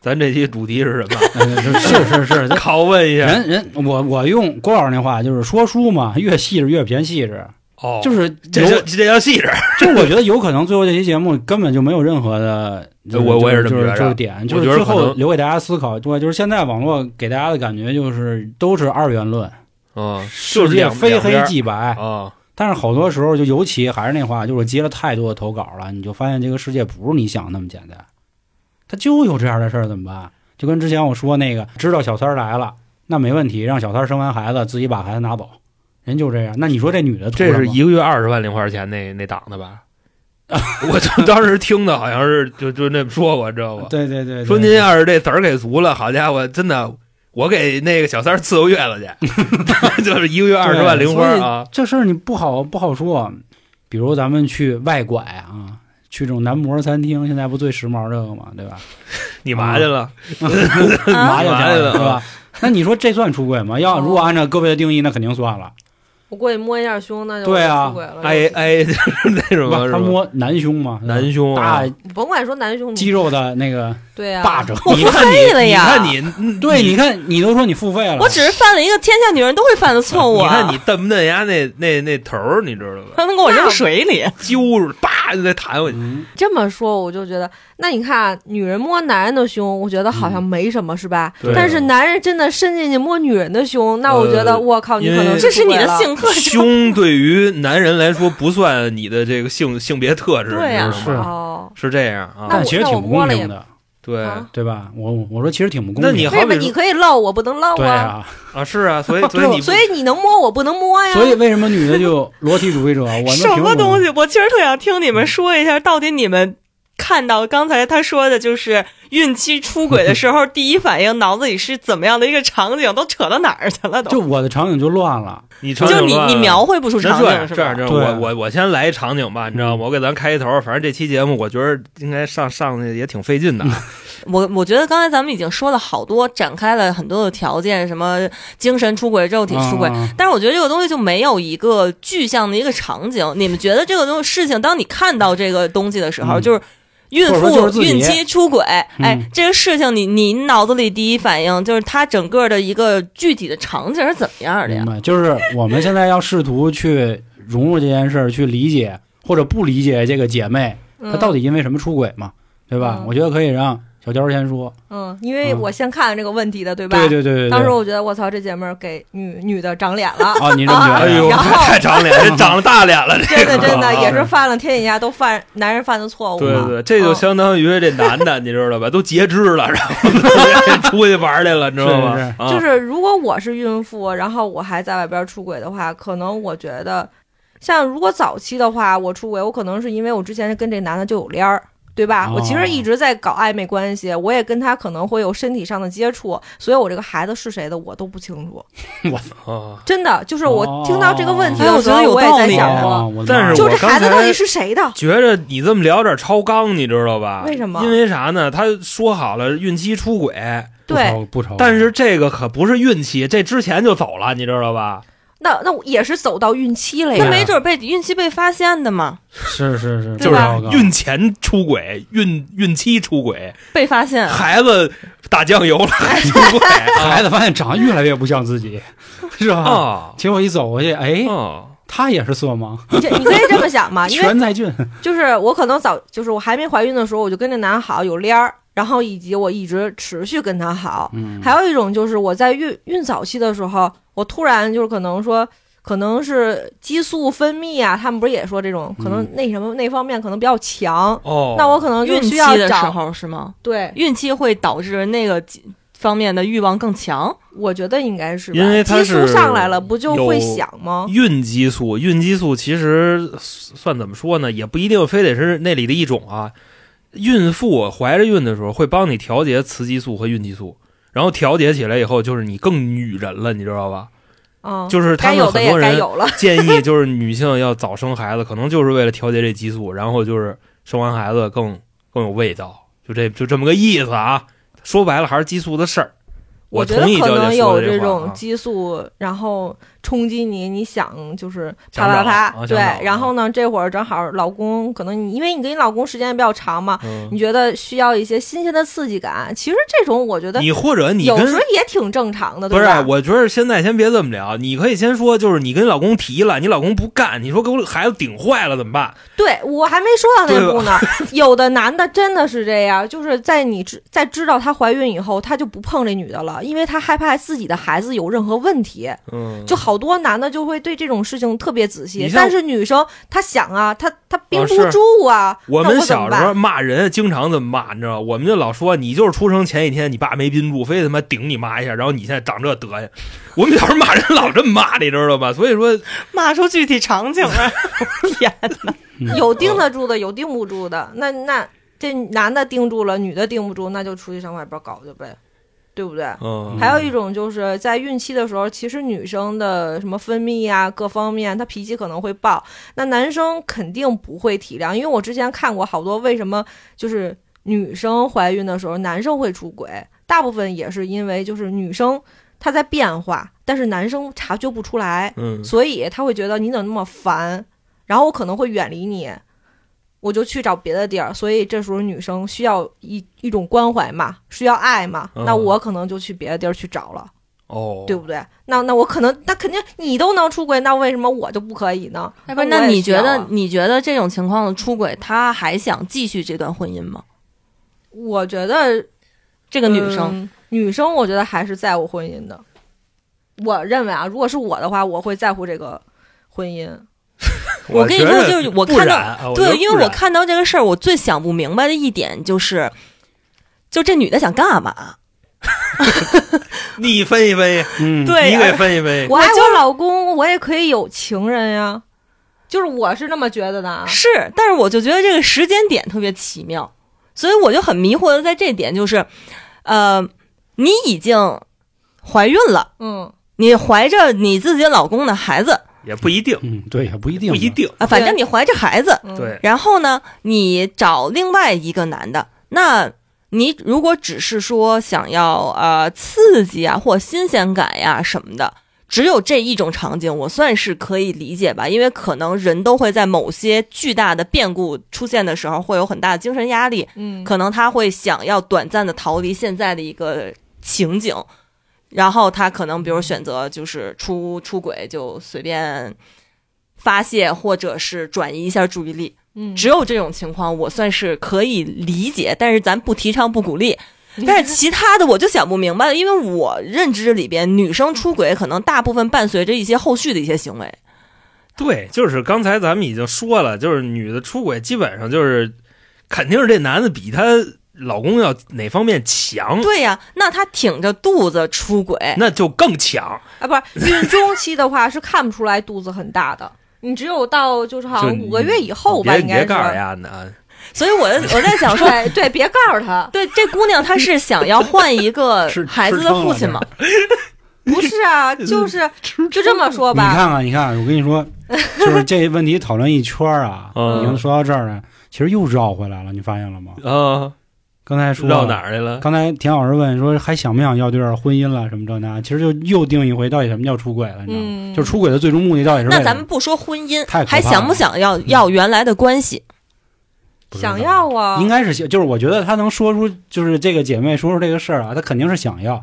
咱这期主题是什么？嗯 [laughs] 是是是是，[laughs] 拷问一下。人人我我用郭老师那话，就是说书嘛，越细致越偏细致，哦，就是有这叫这叫细致。[laughs] 就我觉得有可能最后这期节目根本就没有任何的，就是我我也是这就是么觉得就是点，就是最后留给大家思考。对，就是现在网络给大家的感觉就是都是二元论，嗯，世界非黑即白。啊，但是好多时候就尤其还是那话，就是接了太多的投稿了，你就发现这个世界不是你想的那么简单，他就有这样的事儿怎么办？就跟之前我说那个，知道小三儿来了，那没问题，让小三儿生完孩子自己把孩子拿走，人就这样。那你说这女的这是一个月二十万零花钱那那档的吧？[laughs] 我就当时听的好像是就就那么说过，知道吧？对对对，对说您要是这子儿给足了，好家伙，真的，我给那个小三儿伺候月子去，[laughs] 就是一个月二十万零花对啊！这事儿你不好不好说。比如咱们去外拐啊，去这种男模餐厅，现在不最时髦这个嘛，对吧？[laughs] 你嘛去了？[laughs] 麻去了对吧？那你说这算出轨吗？要哦如果按照各位的定义，那肯定算了。我过去摸一下胸，那就对啊出轨了。哎哎，就是 [laughs] 那什么，不，是吧他摸男胸嘛，男胸啊大甭管说男胸女肌肉的那个对啊，霸者。你看你，费了呀你看你，嗯对，你看你都说你付费了，我只是犯了一个天下女人都会犯的错误你啊！看你瞪不瞪人家那那那头儿，你知道吧？他能给我扔水里，揪着，叭就得弹回去。嗯，这么说，我就觉得，那你看啊，女人摸男人的胸，我觉得好像没什么，是吧？对但是男人真的伸进去摸女人的胸，那我觉得，呃我靠，你因为可能这是你的性特征。胸对于男人来说不算你的这个性性别特质，对呀你知道吗是哦。是这样啊。但我其实挺不公平的，对啊对吧？我我说其实挺不公平的。那你好比为什么你可以露，我不能露啊？对啊，啊，是啊，[laughs] 所以所以你不所以你能摸，我不能摸呀。所以为什么女的就裸体主义者？我们什么东西？我其实特想听你们说一下，到底你们看到刚才他说的，就是孕期出轨的时候，[laughs] 第一反应脑子里是怎么样的一个场景，都扯到哪儿去了都？就我的场景就乱了。你场就你你描绘不出那场景是这样这样这样，我我我先来一场景吧，你知道吗？嗯我给咱开一头，反正这期节目我觉得应该上上去也挺费劲的啊。[laughs] 我我觉得刚才咱们已经说了好多，展开了很多的条件，什么精神出轨、肉体出轨。啊但是我觉得这个东西就没有一个具象的一个场景。你们觉得这个东西事情，当你看到这个东西的时候，嗯就是孕妇孕期出轨，哎嗯，这个事情你你脑子里第一反应就是它整个的一个具体的场景是怎么样的呀就是我们现在要试图去融入这件事儿，去理解或者不理解这个姐妹嗯她到底因为什么出轨嘛，对吧？嗯我觉得可以让小娇先说。嗯，因为我先看这个问题的，对吧？对对对。当时我觉得我操，这姐们儿给女女的长脸了，啊，你这么觉得？啊哎呦，太太长脸，这长了大脸了，真的真的啊也是犯了天底下都犯男人犯的错误嘛。对对，这就嗯相当于这男的，你知道吧？都截肢了，然后 [laughs] 出去玩去了，你知道吗？就是如果我是孕妇，然后我还在外边出轨的话，可能我觉得，像如果早期的话，我出轨，我可能是因为我之前跟这男的就有联儿。对吧？哦我其实一直在搞暧昧关系，我也跟他可能会有身体上的接触，所以我这个孩子是谁的我都不清楚。[laughs] 啊，真的，就是我听到这个问题我觉得有道理但是就这孩子到底是谁的？觉着你这么聊有点超纲，你知道吧？为什么因为啥呢？他说好了孕期出轨，对，不愁，但是这个可不是孕期，这之前就走了，你知道吧？那那我也是走到孕期了呀。那没准被孕期被发现的嘛，是是是，就是孕前出轨，孕孕期出轨，被发现。孩子打酱油了还出轨，[laughs] 孩子发现长得越来越不像自己，是吧？啊结果一走过去，哎，啊！他也是色盲，你这你可以这么想嘛，[laughs] 因为全在俊。就是我可能早就是我还没怀孕的时候，我就跟这男好有联儿，然后以及我一直持续跟他好。嗯，还有一种就是我在孕孕早期的时候，我突然就是可能说。可能是激素分泌啊，他们不是也说这种可能嗯那什么那方面可能比较强，哦，那我可能就孕期需要的时候是吗？对，孕期会导致那个方面的欲望更强。我觉得应该是吧，因为它激素上来了，不就会想吗？孕激素，孕激素其实算怎么说呢，也不一定非得是那里的一种啊。孕妇怀着孕的时候会帮你调节雌激素和孕激素，然后调节起来以后，就是你更女人了，你知道吧？嗯，就是他们很多人。[laughs] 建议，就是女性要早生孩子，可能就是为了调节这激素，然后就是生完孩子更更有味道，就这就这么个意思啊。说白了还是激素的事儿。我觉得同意娇可能有这种激素，然后冲击你，你想就是啪啪啪，对然后呢，这会儿正好老公可能你因为你跟你老公时间也比较长嘛，嗯，你觉得需要一些新鲜的刺激感，其实这种我觉得你或者你跟有时候也挺正常的，不是对？，我觉得现在先别这么聊，你可以先说，就是你跟你老公提了，你老公不干，你说给我孩子顶坏了怎么办？对我还没说到那步呢。[laughs] 有的男的真的是这样，就是在你知在知道她怀孕以后，他就不碰这女的了，了，因为他害怕自己的孩子有任何问题。嗯，就好多男的就会对这种事情特别仔细但是女生她想啊，她她憋不住啊。我们小时候骂人，经常这么骂，你知道吗？我们就老说你就是出生前一天你爸没憋住，非他妈顶你妈一下，然后你现在长这德行。我们小时候骂人老这么骂，你知道吧？[laughs] 所以说，骂出具体场景来，[laughs] 天哪！嗯有盯得住的，有盯不住的。那那这男的盯住了，女的盯不住，那就出去上外边搞去呗，对不对？嗯，还有一种就是在孕期的时候，其实女生的什么分泌呀、各方面，她脾气可能会爆，那男生肯定不会体谅。因为我之前看过好多，为什么就是女生怀孕的时候男生会出轨，大部分也是因为就是女生她在变化，但是男生察觉不出来，嗯，所以他会觉得你怎么那么烦，然后我可能会远离你，我就去找别的地儿。所以这时候女生需要一一种关怀嘛，需要爱嘛，嗯那我可能就去别的地儿去找了，哦，对不对？那那我可能那肯定你都能出轨，那为什么我就不可以呢？那你觉得你觉得这种情况的出轨，他还想继续这段婚姻吗？我觉得这个女生，嗯女生我觉得还是在乎婚姻的。我认为啊，如果是我的话，我会在乎这个婚姻。我跟你说就是我看到对，因为我看到这个事儿，我最想不明白的一点就是，就这女的想干嘛？[laughs] 你分析分析，嗯，对你给分析分析。我爱我老公，我也可以有情人呀，就是我是那么觉得的啊。是，但是我就觉得这个时间点特别奇妙，所以我就很迷惑的在这点就是，呃，你已经怀孕了，嗯，你怀着你自己老公的孩子也不一定，嗯，对，也不一定，不一。定。啊，反正你怀着孩子，嗯，对，然后呢，你找另外一个男的，那你如果只是说想要呃刺激啊或新鲜感呀什么的，只有这一种场景，我算是可以理解吧，因为可能人都会在某些巨大的变故出现的时候，会有很大的精神压力，嗯，可能他会想要短暂的逃离现在的一个情景，然后他可能比如选择就是出出轨，就随便发泄或者是转移一下注意力。嗯只有这种情况，我算是可以理解，但是咱不提倡不鼓励。[laughs] 但是其他的我就想不明白了，因为我认知里边，女生出轨可能大部分伴随着一些后续的一些行为。对，就是刚才咱们已经说了，就是女的出轨，基本上就是肯定是这男的比她老公要哪方面强，对呀、那他挺着肚子出轨，那就更强。啊，不是孕中期的话是看不出来肚子很大的，你只有到就是好像五个月以后吧，应该是。别告诉人家呢，所以我我在想说，对 [laughs] 对，别告诉他，[laughs] 对这姑娘她是想要换一个 [laughs] 孩子的父亲吗？不是啊，就是就这么说吧。你看看，你看，我跟你说，就是这问题讨论一圈啊，嗯已经说到这儿了，其实又绕回来了，你发现了吗？啊，刚才说到哪儿去了？刚才田老师问说还想不想要对儿婚姻了什么这那，其实就又定一回到底什么叫出轨了，你知道吗？嗯，就出轨的最终目的到底是为那了咱们不说婚姻还想不想要要原来的关系？想要啊，应该是想，就是我觉得他能说出就是这个姐妹说出这个事儿啊，她肯定是想要。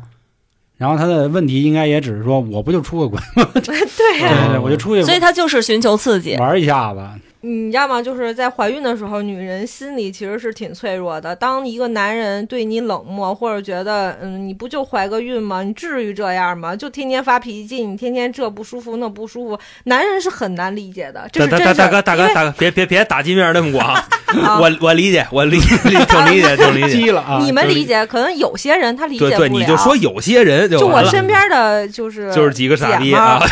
然后她的问题应该也只是说，我不就出个轨，吗 [laughs] 对呀、对对，我就出去所以她就是寻求刺激。玩一下子。你知道吗？就是在怀孕的时候，女人心里其实是挺脆弱的。当一个男人对你冷漠，或者觉得，嗯，你不就怀个孕吗？你至于这样吗？就天天发脾气，你天天这不舒服那不舒服，男人是很难理解的。这大是真事儿大大大哥大哥大哥，别别别打击面那么广，啊我 [laughs] 我理解，我理解，挺理解，挺理解。激了啊！[laughs] 你们理解，可能有些人他理解对对，不了。你就说有些人就就，我身边的就是就是几个傻逼 [laughs] 姐们儿啊，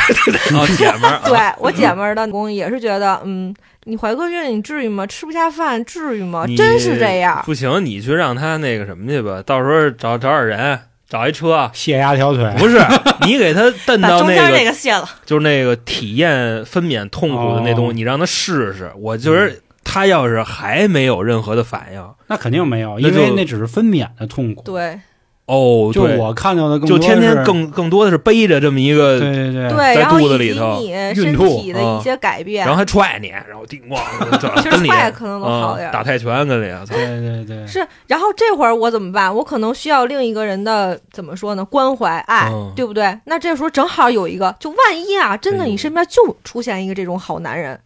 哦姐们儿，啊对我姐们儿的老公也是觉得，嗯，你怀个孕，你至于吗？吃不下饭，至于吗？真是这样。不行，你去让他那个什么去吧，到时候找找点人，找一车，卸压条腿，不是你给他蹬 [laughs] 把中间到那个，那个卸了，就是那个体验分娩痛苦的那东西，哦你让他试试。我觉得他要是还没有任何的反应，那肯定没有，因为那只是分娩的痛苦。对哦，对，就我看到的更就天天更更多的是背着这么一个，对对对对，在然后肚子里头你身孕吐体的一些改变然后，还踹你，然后叮咣，[laughs] 其跟你实踹可能能好啊点儿。打泰拳跟你，对对对，是，然后这会儿我怎么办？我可能需要另一个人的怎么说呢？关怀、爱，嗯对不对？那这时候正好有一个，就万一啊，真的你身边就出现一个这种好男人，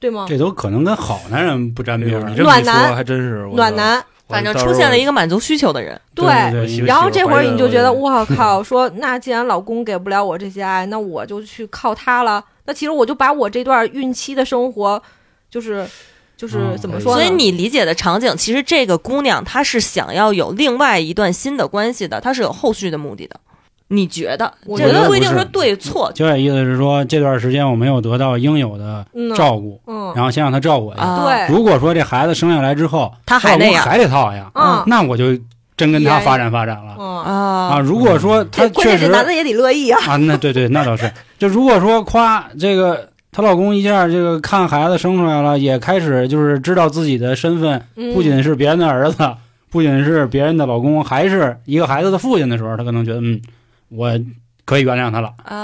对吗？这都可能跟好男人不沾边儿。哎呦你这么一说暖男还真是暖男，我反正出现了一个满足需求的人。对然后这会儿你就觉得，我 [laughs] 靠，说那既然老公给不了我这些爱，那我就去靠他了。那其实我就把我这段孕期的生活，就是就是嗯怎么说呢？所以你理解的场景，其实这个姑娘她是想要有另外一段新的关系的，她是有后续的目的的。你觉得？这我觉得不一定说对错就这意思是说，这段时间我没有得到应有的嗯照顾，嗯，然后先让他照顾我一下。啊？，对，如果说这孩子生下来之后，他还那样还得套养，嗯那我就真跟他发展发展了嗯，啊。啊如果说他确实键这男的也得乐意啊。啊，那对对，那倒是。就如果说夸这个她老公一下这个看孩子生出来了，也开始就是知道自己的身份，嗯不仅是别人的儿子，不仅是别人的老公，还是一个孩子的父亲的时候，他可能觉得嗯，我可以原谅他了啊。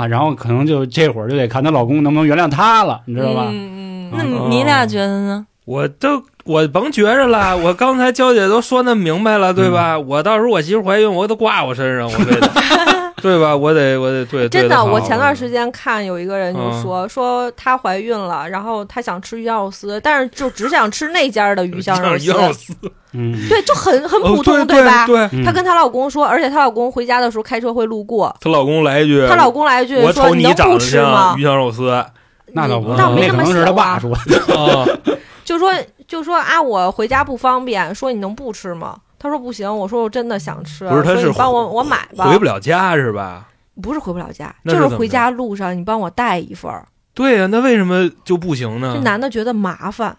啊。然后可能就这会儿就得看她老公能不能原谅她了，你知道吧？嗯嗯那嗯你俩觉得呢？我都我甭觉着了，[laughs] 我刚才娇姐都说那明白了，对吧？我到时候我媳妇怀孕，我都挂我身上，我对的，[laughs] [laughs] 对吧？我得我得对，真的，我前段时间看有一个人就嗯。说、说她怀孕了，然后她想吃鱼香肉丝，但是就只想吃那家的鱼香肉丝，鱼香肉丝，嗯，对，就很很哦普通，对吧？她跟她老公说，而且她老公回家的时候开车会路过，她老公来一句，她老公来一句我说：“你能不长得像吃吗？鱼香肉丝，那倒不，那我没那么那可能是他小啊。爸说的。啊，[laughs] 就说就说啊，我回家不方便，说你能不吃吗？他说不行，我说我真的想吃，不是他是说你帮我我买吧，回不了家是吧？不是回不了家，那就是是回家路上你帮我带一份儿。对呀、那为什么就不行呢这？男的觉得麻烦，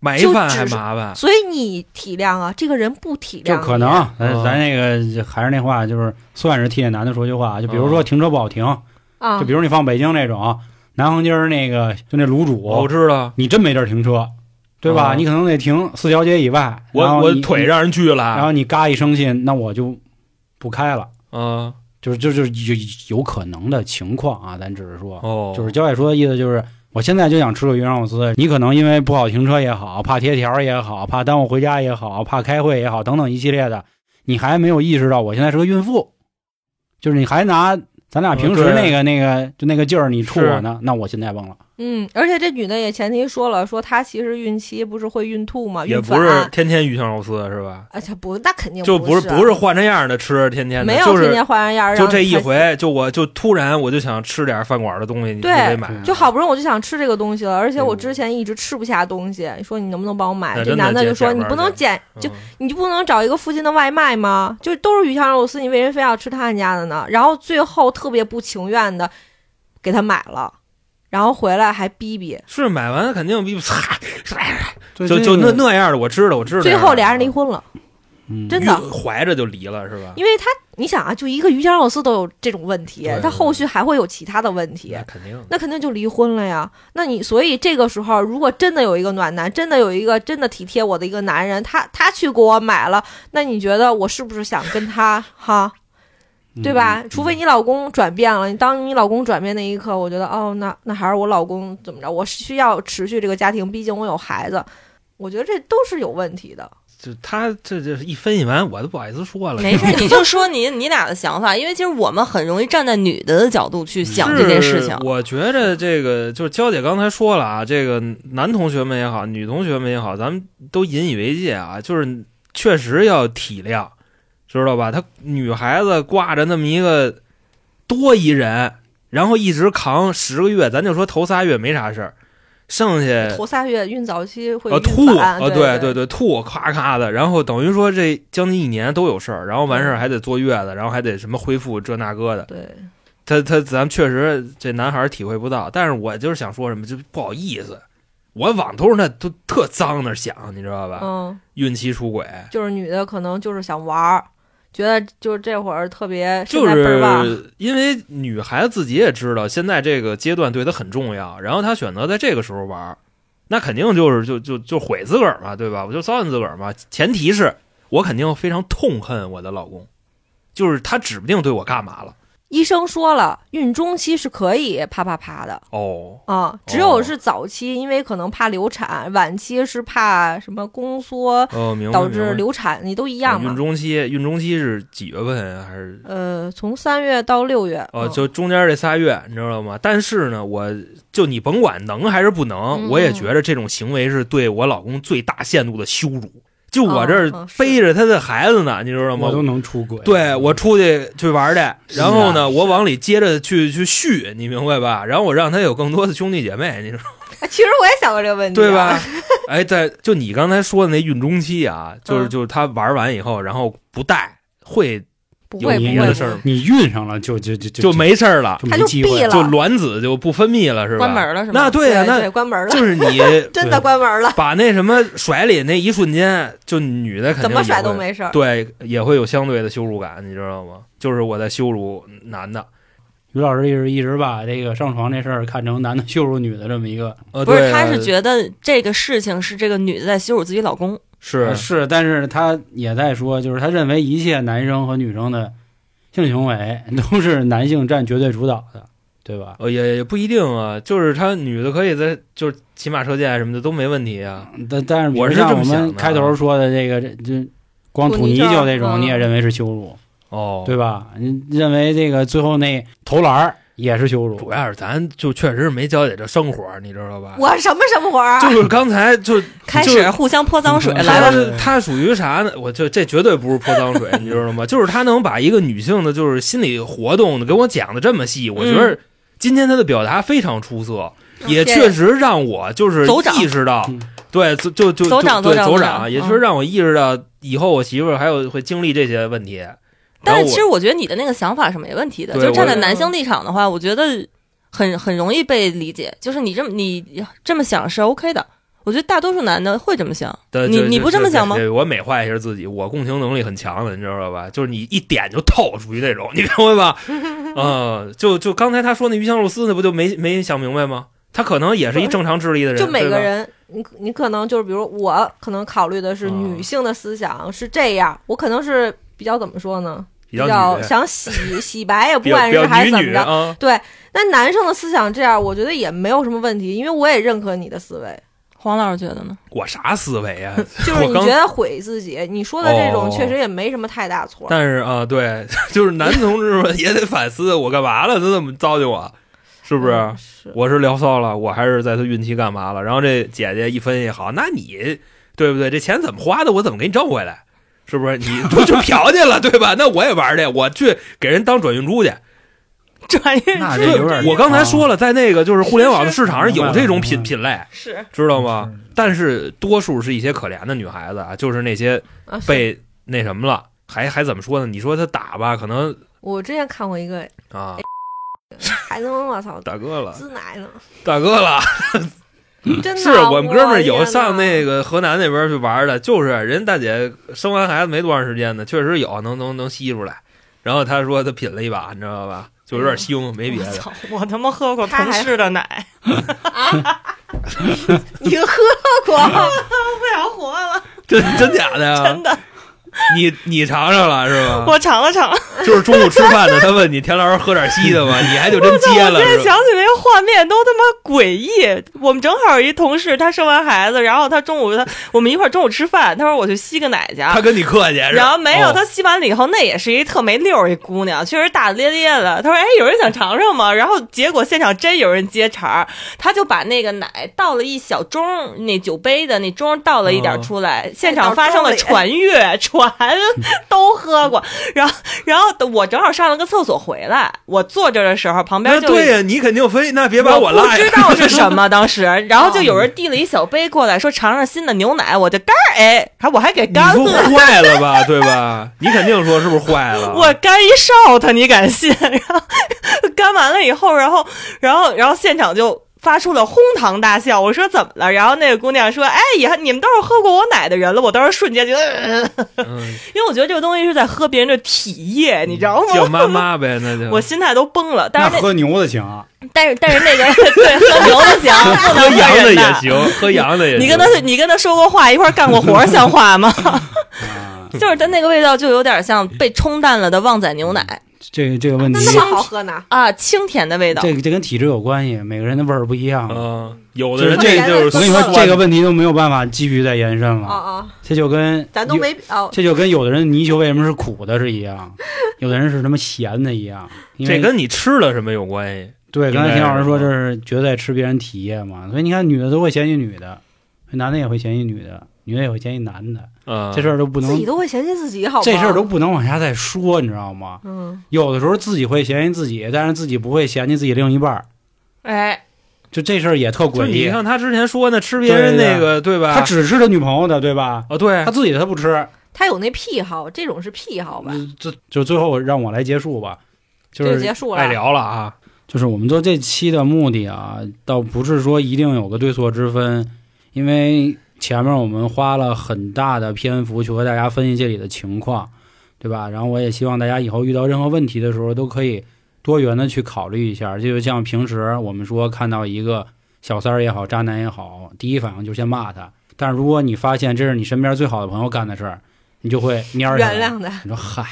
买一饭就只是还麻烦，所以你体谅啊，这个人不体谅你，就可能，咱嗯咱那个还是那话，就是算是替那男的说句话，就比如说嗯停车不好停，啊，就比如你放北京那种南横街儿那个，就那卤煮，我知道，你真没地儿停车，对吧？嗯你可能得停四条街以外，然我我腿让人锯了。然，后你嘎一生气，那我就不开了，啊，就是就就是有有可能的情况啊，咱只是说，哦，就是焦姐说的意思就是。我现在就想吃个鱼香肉丝，你可能因为不好停车也好，怕贴条也好，怕耽误回家也好，怕开会也好，等等一系列的，你还没有意识到我现在是个孕妇，就是你还拿咱俩平时那个、那个就那个劲儿你处我呢，那我现在崩了。嗯，而且这女的也前提说了，说她其实孕期不是会孕吐吗？也孕不是，天天鱼香肉丝是吧？而且不，那肯定就不是不是换着样的吃，天天的，没有天天换着样儿，就这一回，就我就突然我就想吃点饭馆的东西，你就对得买，就好不容易我就想吃这个东西了，而且我嗯之前一直吃不下东西，说你能不能帮我买？这男的就说你不能捡，就嗯你就不能找一个附近的外卖吗？就都是鱼香肉丝，你为什么非要吃他们家的呢？然后最后特别不情愿的给他买了，然后回来还逼逼，是买完肯定逼逼，就就就那那样的，我知道，我知道。最后俩人离，婚了，嗯真的。怀着就离了是吧？因为他，你想啊，就一个鱼香肉丝都有这种问题，他后续还会有其他的问题那，肯定。那肯定就离婚了呀。那你所以这个时候，如果真的有一个暖男，真的有一个真的体贴我的一个男人，他他去给我买了，那你觉得我是不是想跟他哈，对吧？嗯除非你老公转变了，你当你老公转变那一刻，我觉得哦，那那还是我老公怎么着？我是需要持续这个家庭，毕竟我有孩子。我觉得这都是有问题的。就他这这一分析完，我都不好意思说了。没事，[laughs] 你就说你你俩的想法，因为其实我们很容易站在女的的角度去想这件事情。我觉着这个就是娇姐刚才说了啊，这个男同学们也好，女同学们也好，咱们都引以为戒啊，就是确实要体谅，知道吧？她女孩子挂着那么一个多一人，然后一直扛十个月，咱就说头仨月没啥事儿，剩下头仨月孕早期会呃，吐反，啊，对对对，吐，咔咔的，然后等于说这将近一年都有事儿，然后完事儿还得坐月子，然后还得什么恢复这那个的，对，他他咱确实这男孩儿体会不到，但是我就是想说什么，就不好意思，我往头那都特脏那儿想，你知道吧？嗯，孕期出轨，就是女的可能就是想玩儿，觉得就是这会儿特别就是因为女孩子自己也知道现在这个阶段对她很重要，然后她选择在这个时候玩儿，那肯定就是就就就毁自个儿嘛，对吧？我就糟践自个儿嘛。前提是我肯定非常痛恨我的老公，就是他指不定对我干嘛了。医生说了，孕中期是可以啪啪啪的哦，啊，只有是早期，因为可能怕流产，晚期是怕什么宫缩哦，明白。导致流产，你都一样孕。中期，孕中期是几月份啊？还是呃，从三月到六月，哦，嗯就中间这仨月，你知道吗？但是呢，我就你甭管能还是不能，嗯我也觉得这种行为是对我老公最大限度的羞辱。就我这儿背着他的孩子呢，你知道吗我？都能出轨。对我出去去玩去，然后呢，啊我往里接着去去续，你明白吧？然后我让他有更多的兄弟姐妹，你说哎 [laughs] 其实我也想过这个问题、啊对吧？？[laughs] 哎，在就你刚才说的那孕中期啊，就是嗯就是他玩完以后，然后不带会有不会不会别的事儿你运上了就就就就没事儿了，他就就没机会闭了就卵子就不分泌了，是吧？关门了是吧？那对呀、对那关门了，就是你 [laughs] 真的关门了，把那什么甩里那一瞬间，就女的肯定怎么甩都没事儿。对，也会有相对的羞辱感，你知道吗？就是我在羞辱男的，于老师一直一直把这个上床这事儿看成男的羞辱女的这么一个，呃，不是，他是觉得这个事情是这个女的在羞辱自己老公。是呃是，但是他也在说，就是他认为一切男生和女生的性行为 [laughs] 都是男性占绝对主导的，对吧？呃，也也不一定啊，就是他女的可以在就是骑马射箭什么的都没问题啊。但但是我是我这么想的啊们开头说的这个，这这光吐吐泥泥鳅那种，嗯你也认为是羞辱，哦，对吧？你认为这个最后那投篮儿也是羞辱主，要是咱就确实没了解这生活，你知道吧？我什么什么活？就是刚才就 [laughs] 开就是始互相泼脏水来了，了他属于啥呢？我就这绝对不是泼脏水，你知道吗？就是他能把一个女性的，就是心理活动给我讲的这么细，我觉得今天他的表达非常出色，也确实让我就是意识到嗯，对，就就就走长就对走走长走长也确实让我意识到以后我媳妇儿还有会经历这些问题。但是其实我觉得你的那个想法是没问题的，就是站在男性立场的话，我觉得很很容易被理解。就是你这么你这么想是 OK 的，我觉得大多数男的会这么想。你你不这么想吗对对我美化一下自己，我共情能力很强的，你知道吧？就是你一点就透，属于那种，你明白吧？[laughs] 嗯，就就刚才他说那鱼香肉丝，那不就没没想明白吗？他可能也是一正常智力的人，就每个人，你你可能就是，比如我可能考虑的是嗯女性的思想是这样，我可能是比较怎么说呢？比较想 [laughs] 洗洗白，也不管是还是怎么着。女啊，对，那男生的思想这样，我觉得也没有什么问题，因为我也认可你的思维，黄老师觉得呢？我啥思维啊？[laughs] 就是你觉得毁自己，你说的这种哦确实也没什么太大错。但是啊，对，[laughs] 就是男同志们也得反思，我干嘛了？他这么糟践我，是不是？嗯是我是聊骚了，我还是在他孕期干嘛了？然后这姐姐一分析，好，那你对不对？这钱怎么花的？我怎么给你挣回来？是不是？你不去嫖去了，对吧？那我也玩去，我去给人当转运猪去。[laughs] 转运那这有点我刚才说了，在那个就是互联网的市场上有这种品品类，是知道吗？但是多数是一些可怜的女孩子啊，就是那些被那什么了，还还怎么说呢？你说他打吧，可能我之前看过一个，啊，还能我操，大哥了，滋奶呢，大哥了。[laughs] 真的。是我们哥们儿有上那个河南那边去玩的，就是人大姐生完孩子没多长时间呢，确实有能能能吸出来。然后他说他品了一把，你知道吧？就有点腥，没别的。我操！我他妈喝过同事的奶 [laughs] [laughs] 你喝过？[laughs] 不想活了，真真假的呀？真的，[laughs] 你你尝尝了是吧？我尝了尝。[laughs] 就是中午吃饭的，他问你田老师喝点稀的吗？你还就真接了我现在？想起那个画面都他妈诡异。我们正好一同事，他生完孩子，然后他中午他我们一块儿中午吃饭，他说我去吸个奶去。他跟你客气，然后没有，哦他吸完了以后，那也是一特没溜儿一姑娘，确实大大咧咧的。他说：“哎，有人想尝尝吗？”然后结果现场真有人接茬儿，他就把那个奶倒了一小盅，那酒杯的那盅倒了一点出来，现场发生了传阅，传都喝过。[laughs] 然后，然后我正好上了个厕所回来，我坐着的时候，旁边就对呀，你肯定非，那别把我拉呀。不知道是什么，[laughs] 当时，然后就有人递了一小杯过来，说尝尝新的牛奶，我就干儿哎，还我还给干了。[laughs] 坏了吧，对吧？你肯定说是不是坏了？我干一哨他，你敢信？然后干完了以后，然后，然后，然后现场就发出了哄堂大笑。我说怎么了？然后那个姑娘说：“哎，呀你们都是喝过我奶的人了。”我当时瞬间就，呃嗯，因为我觉得这个东西是在喝别人的体液，你知道吗叫？妈妈呗，那就我心态都崩了。但是那那喝牛的强，但是但是那个 [laughs] 对喝牛的行，[laughs] 不喝能喝羊的也。行，喝羊的也行。你跟他你跟他说过话，一块儿干过活儿，像话吗？[laughs] 啊，就是它那个味道，就有点像被冲淡了的旺仔牛奶这个这个问题那，么好喝呢？啊，清甜的味道。这个这跟体质有关系，每个人的味儿不一样。嗯，有的人这就是我跟你说，这个问题都没有办法继续再延伸了。哦哦，这就跟咱都没哦，这就跟有的人泥鳅为什么是苦的是一样，有的人是什么咸的一样。这跟你吃了什么有关系？对，刚才田老师说这是觉得在吃别人体液嘛，所以你看女的都会嫌弃女的，男的也会嫌弃女的，女的也会嫌弃男的，嗯，这事儿都不能自己都会嫌弃自己，好吗？这事儿都不能往下再说，你知道吗？嗯，有的时候自己会嫌弃自己，但是自己不会嫌弃自己另一半儿，哎，就这事儿也特诡异。你像他之前说那吃别人那个，对吧？他只吃他女朋友的，对吧？哦，对他，自己的他不吃，他有那癖好，这种是癖好吧？嗯这就最后让我来结束吧，就这就是结束了。爱聊了啊，就是我们做这期的目的啊，倒不是说一定有个对错之分，因为前面我们花了很大的篇幅去和大家分析这里的情况，对吧？然后我也希望大家以后遇到任何问题的时候，都可以多元的去考虑一下。就像平时我们说看到一个小三儿也好，渣男也好，第一反应就先骂他。但是如果你发现这是你身边最好的朋友干的事儿，你就会蔫儿原谅他，你说嗨，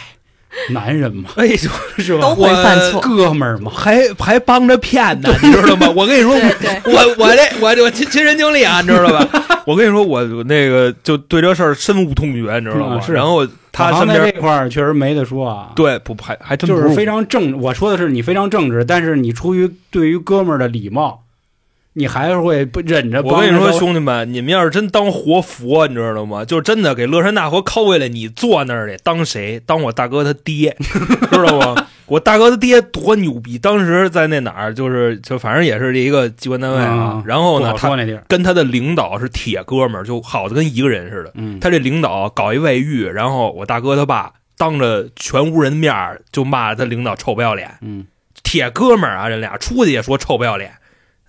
男人嘛，哎呦，是吧都？会犯错。哥们儿嘛，还还帮着骗呢，你知道吗？我跟你说，对对，我我这我我亲亲身经历啊，你知道吧？[laughs] 我跟你说，我我那个就对这事儿深恶痛绝，你知道吗？嗯是然后他好像在身边这块儿确实没得说啊。对不还还真就是非常正。我说的是你非常正直，但是你出于对于哥们儿的礼貌，你还是会忍着。我跟你说，兄弟们，你们要是真当活佛，你知道吗？就真的给乐山大佛抠下来，你坐那儿得当谁？当我大哥他爹，[laughs] 知道吗？我大哥他爹多牛逼！当时在那哪儿，就是就反正也是一个机关单位啊。嗯然后呢，他跟他的领导是铁哥们儿，就好的跟一个人似的。嗯，他这领导搞一外遇，然后我大哥他爸当着全屋人面就骂他领导臭不要脸，嗯，铁哥们儿啊，这俩出去也说臭不要脸，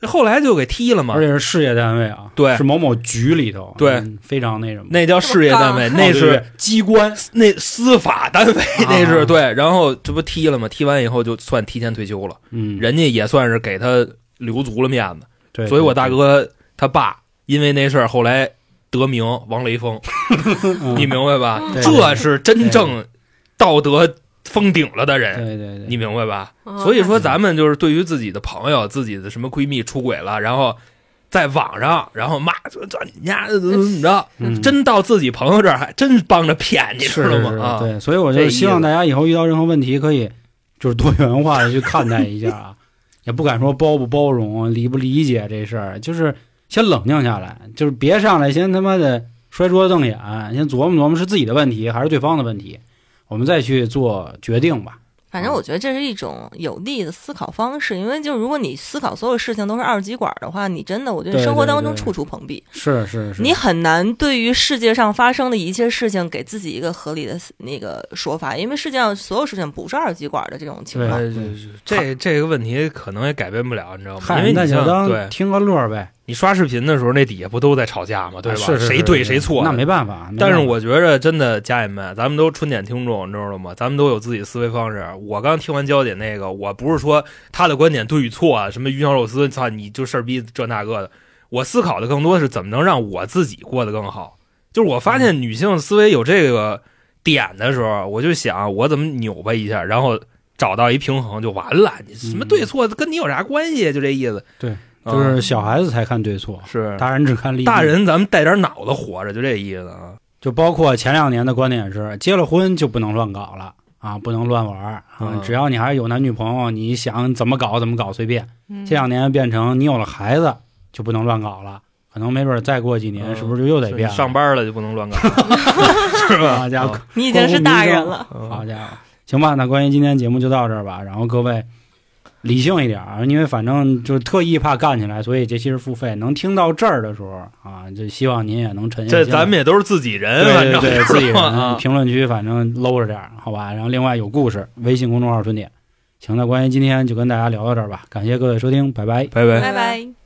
后来就给踢了嘛。而。且是事业单位啊，对。是某某局里头，对。嗯非常那什么，那叫事业单位，那是机关，那司法单位，啊。那是对。然后这不踢了嘛？踢完以后就算提前退休了，嗯，人家也算是给他留足了面子。对，所以我大，哥他爸因为那事儿后来得名王雷锋，嗯 [laughs] 你明白吧？对。这是真正道德封顶了的人，对对对，你明白吧？嗯所以说，咱们就是对于自己的朋友、自己的什么闺蜜出轨了，然后在网上，然后骂说这你家怎么怎么着，嗯。真到自己朋友这儿还真帮着骗，你知道吗？啊，对，所以我就希望大家以后遇到任何问题，可以就是多元化的去看待一下啊，[laughs] 也不敢说包不包容、理不理解这事儿，就是先冷静下来，就是别上来先他妈的摔桌子瞪眼，先琢磨琢磨是自己的问题还是对方的问题，我们再去做决定吧。反正我觉得这是一种有利的思考方式，因为就如果你思考所有事情都是二极管的话，你真的我觉得生活当中处处碰壁，是是是，你很难对于世界上发生的一切事情给自己一个合理的那个说法，因为世界上所有事情不是二极管的这种情对况。哎这这这个问题可能也改变不了，你知道吗？因嗨，为你那就当听个乐儿呗，你刷视频的时候，那底下不都在吵架吗？对吧？是是是谁对谁错？那没办法。但是我觉着真的，家人们，咱们都春点听众，你知道吗？咱们都有自己的思维方式。我刚听完娇姐那个，我不是说她的观点对与错啊，什么鱼香肉丝，操你就事儿逼这那个的。我思考的更多是怎么能让我自己过得更好。就是我发现女性思维有这个点的时候，我就想我怎么扭巴一下，然后找到一平衡就完了。你什么对错跟你有啥关系？就这意思。对嗯，就是小孩子才看对错，是大人只看利益。大人，咱们带点脑子活着，就这意思啊。就包括前两年的观点是，结了婚就不能乱搞了啊，不能乱玩啊嗯，只要你还是有男女朋友，你想怎么搞怎么搞随便。嗯这两年变成你有了孩子就不能乱搞了，可能没准儿再过几年嗯是不是就又得变了？上班了就不能乱搞，[laughs] 是吧？好家伙，你已经是大人了，嗯好家伙，行吧，那关于今天节目就到这儿吧。然后各位理性一点儿，因为反正就特意怕干起来，所以这期是付费。能听到这儿的时候啊，就希望您也能沉下这心来。咱们也都是自己人，对反正对对，自己人啊。[laughs] 评论区反正搂着点儿，好吧。然后另外有故事，微信公众号“春点”。行，那关于今天就跟大家聊到这儿吧，感谢各位收听，拜拜。拜拜。拜拜。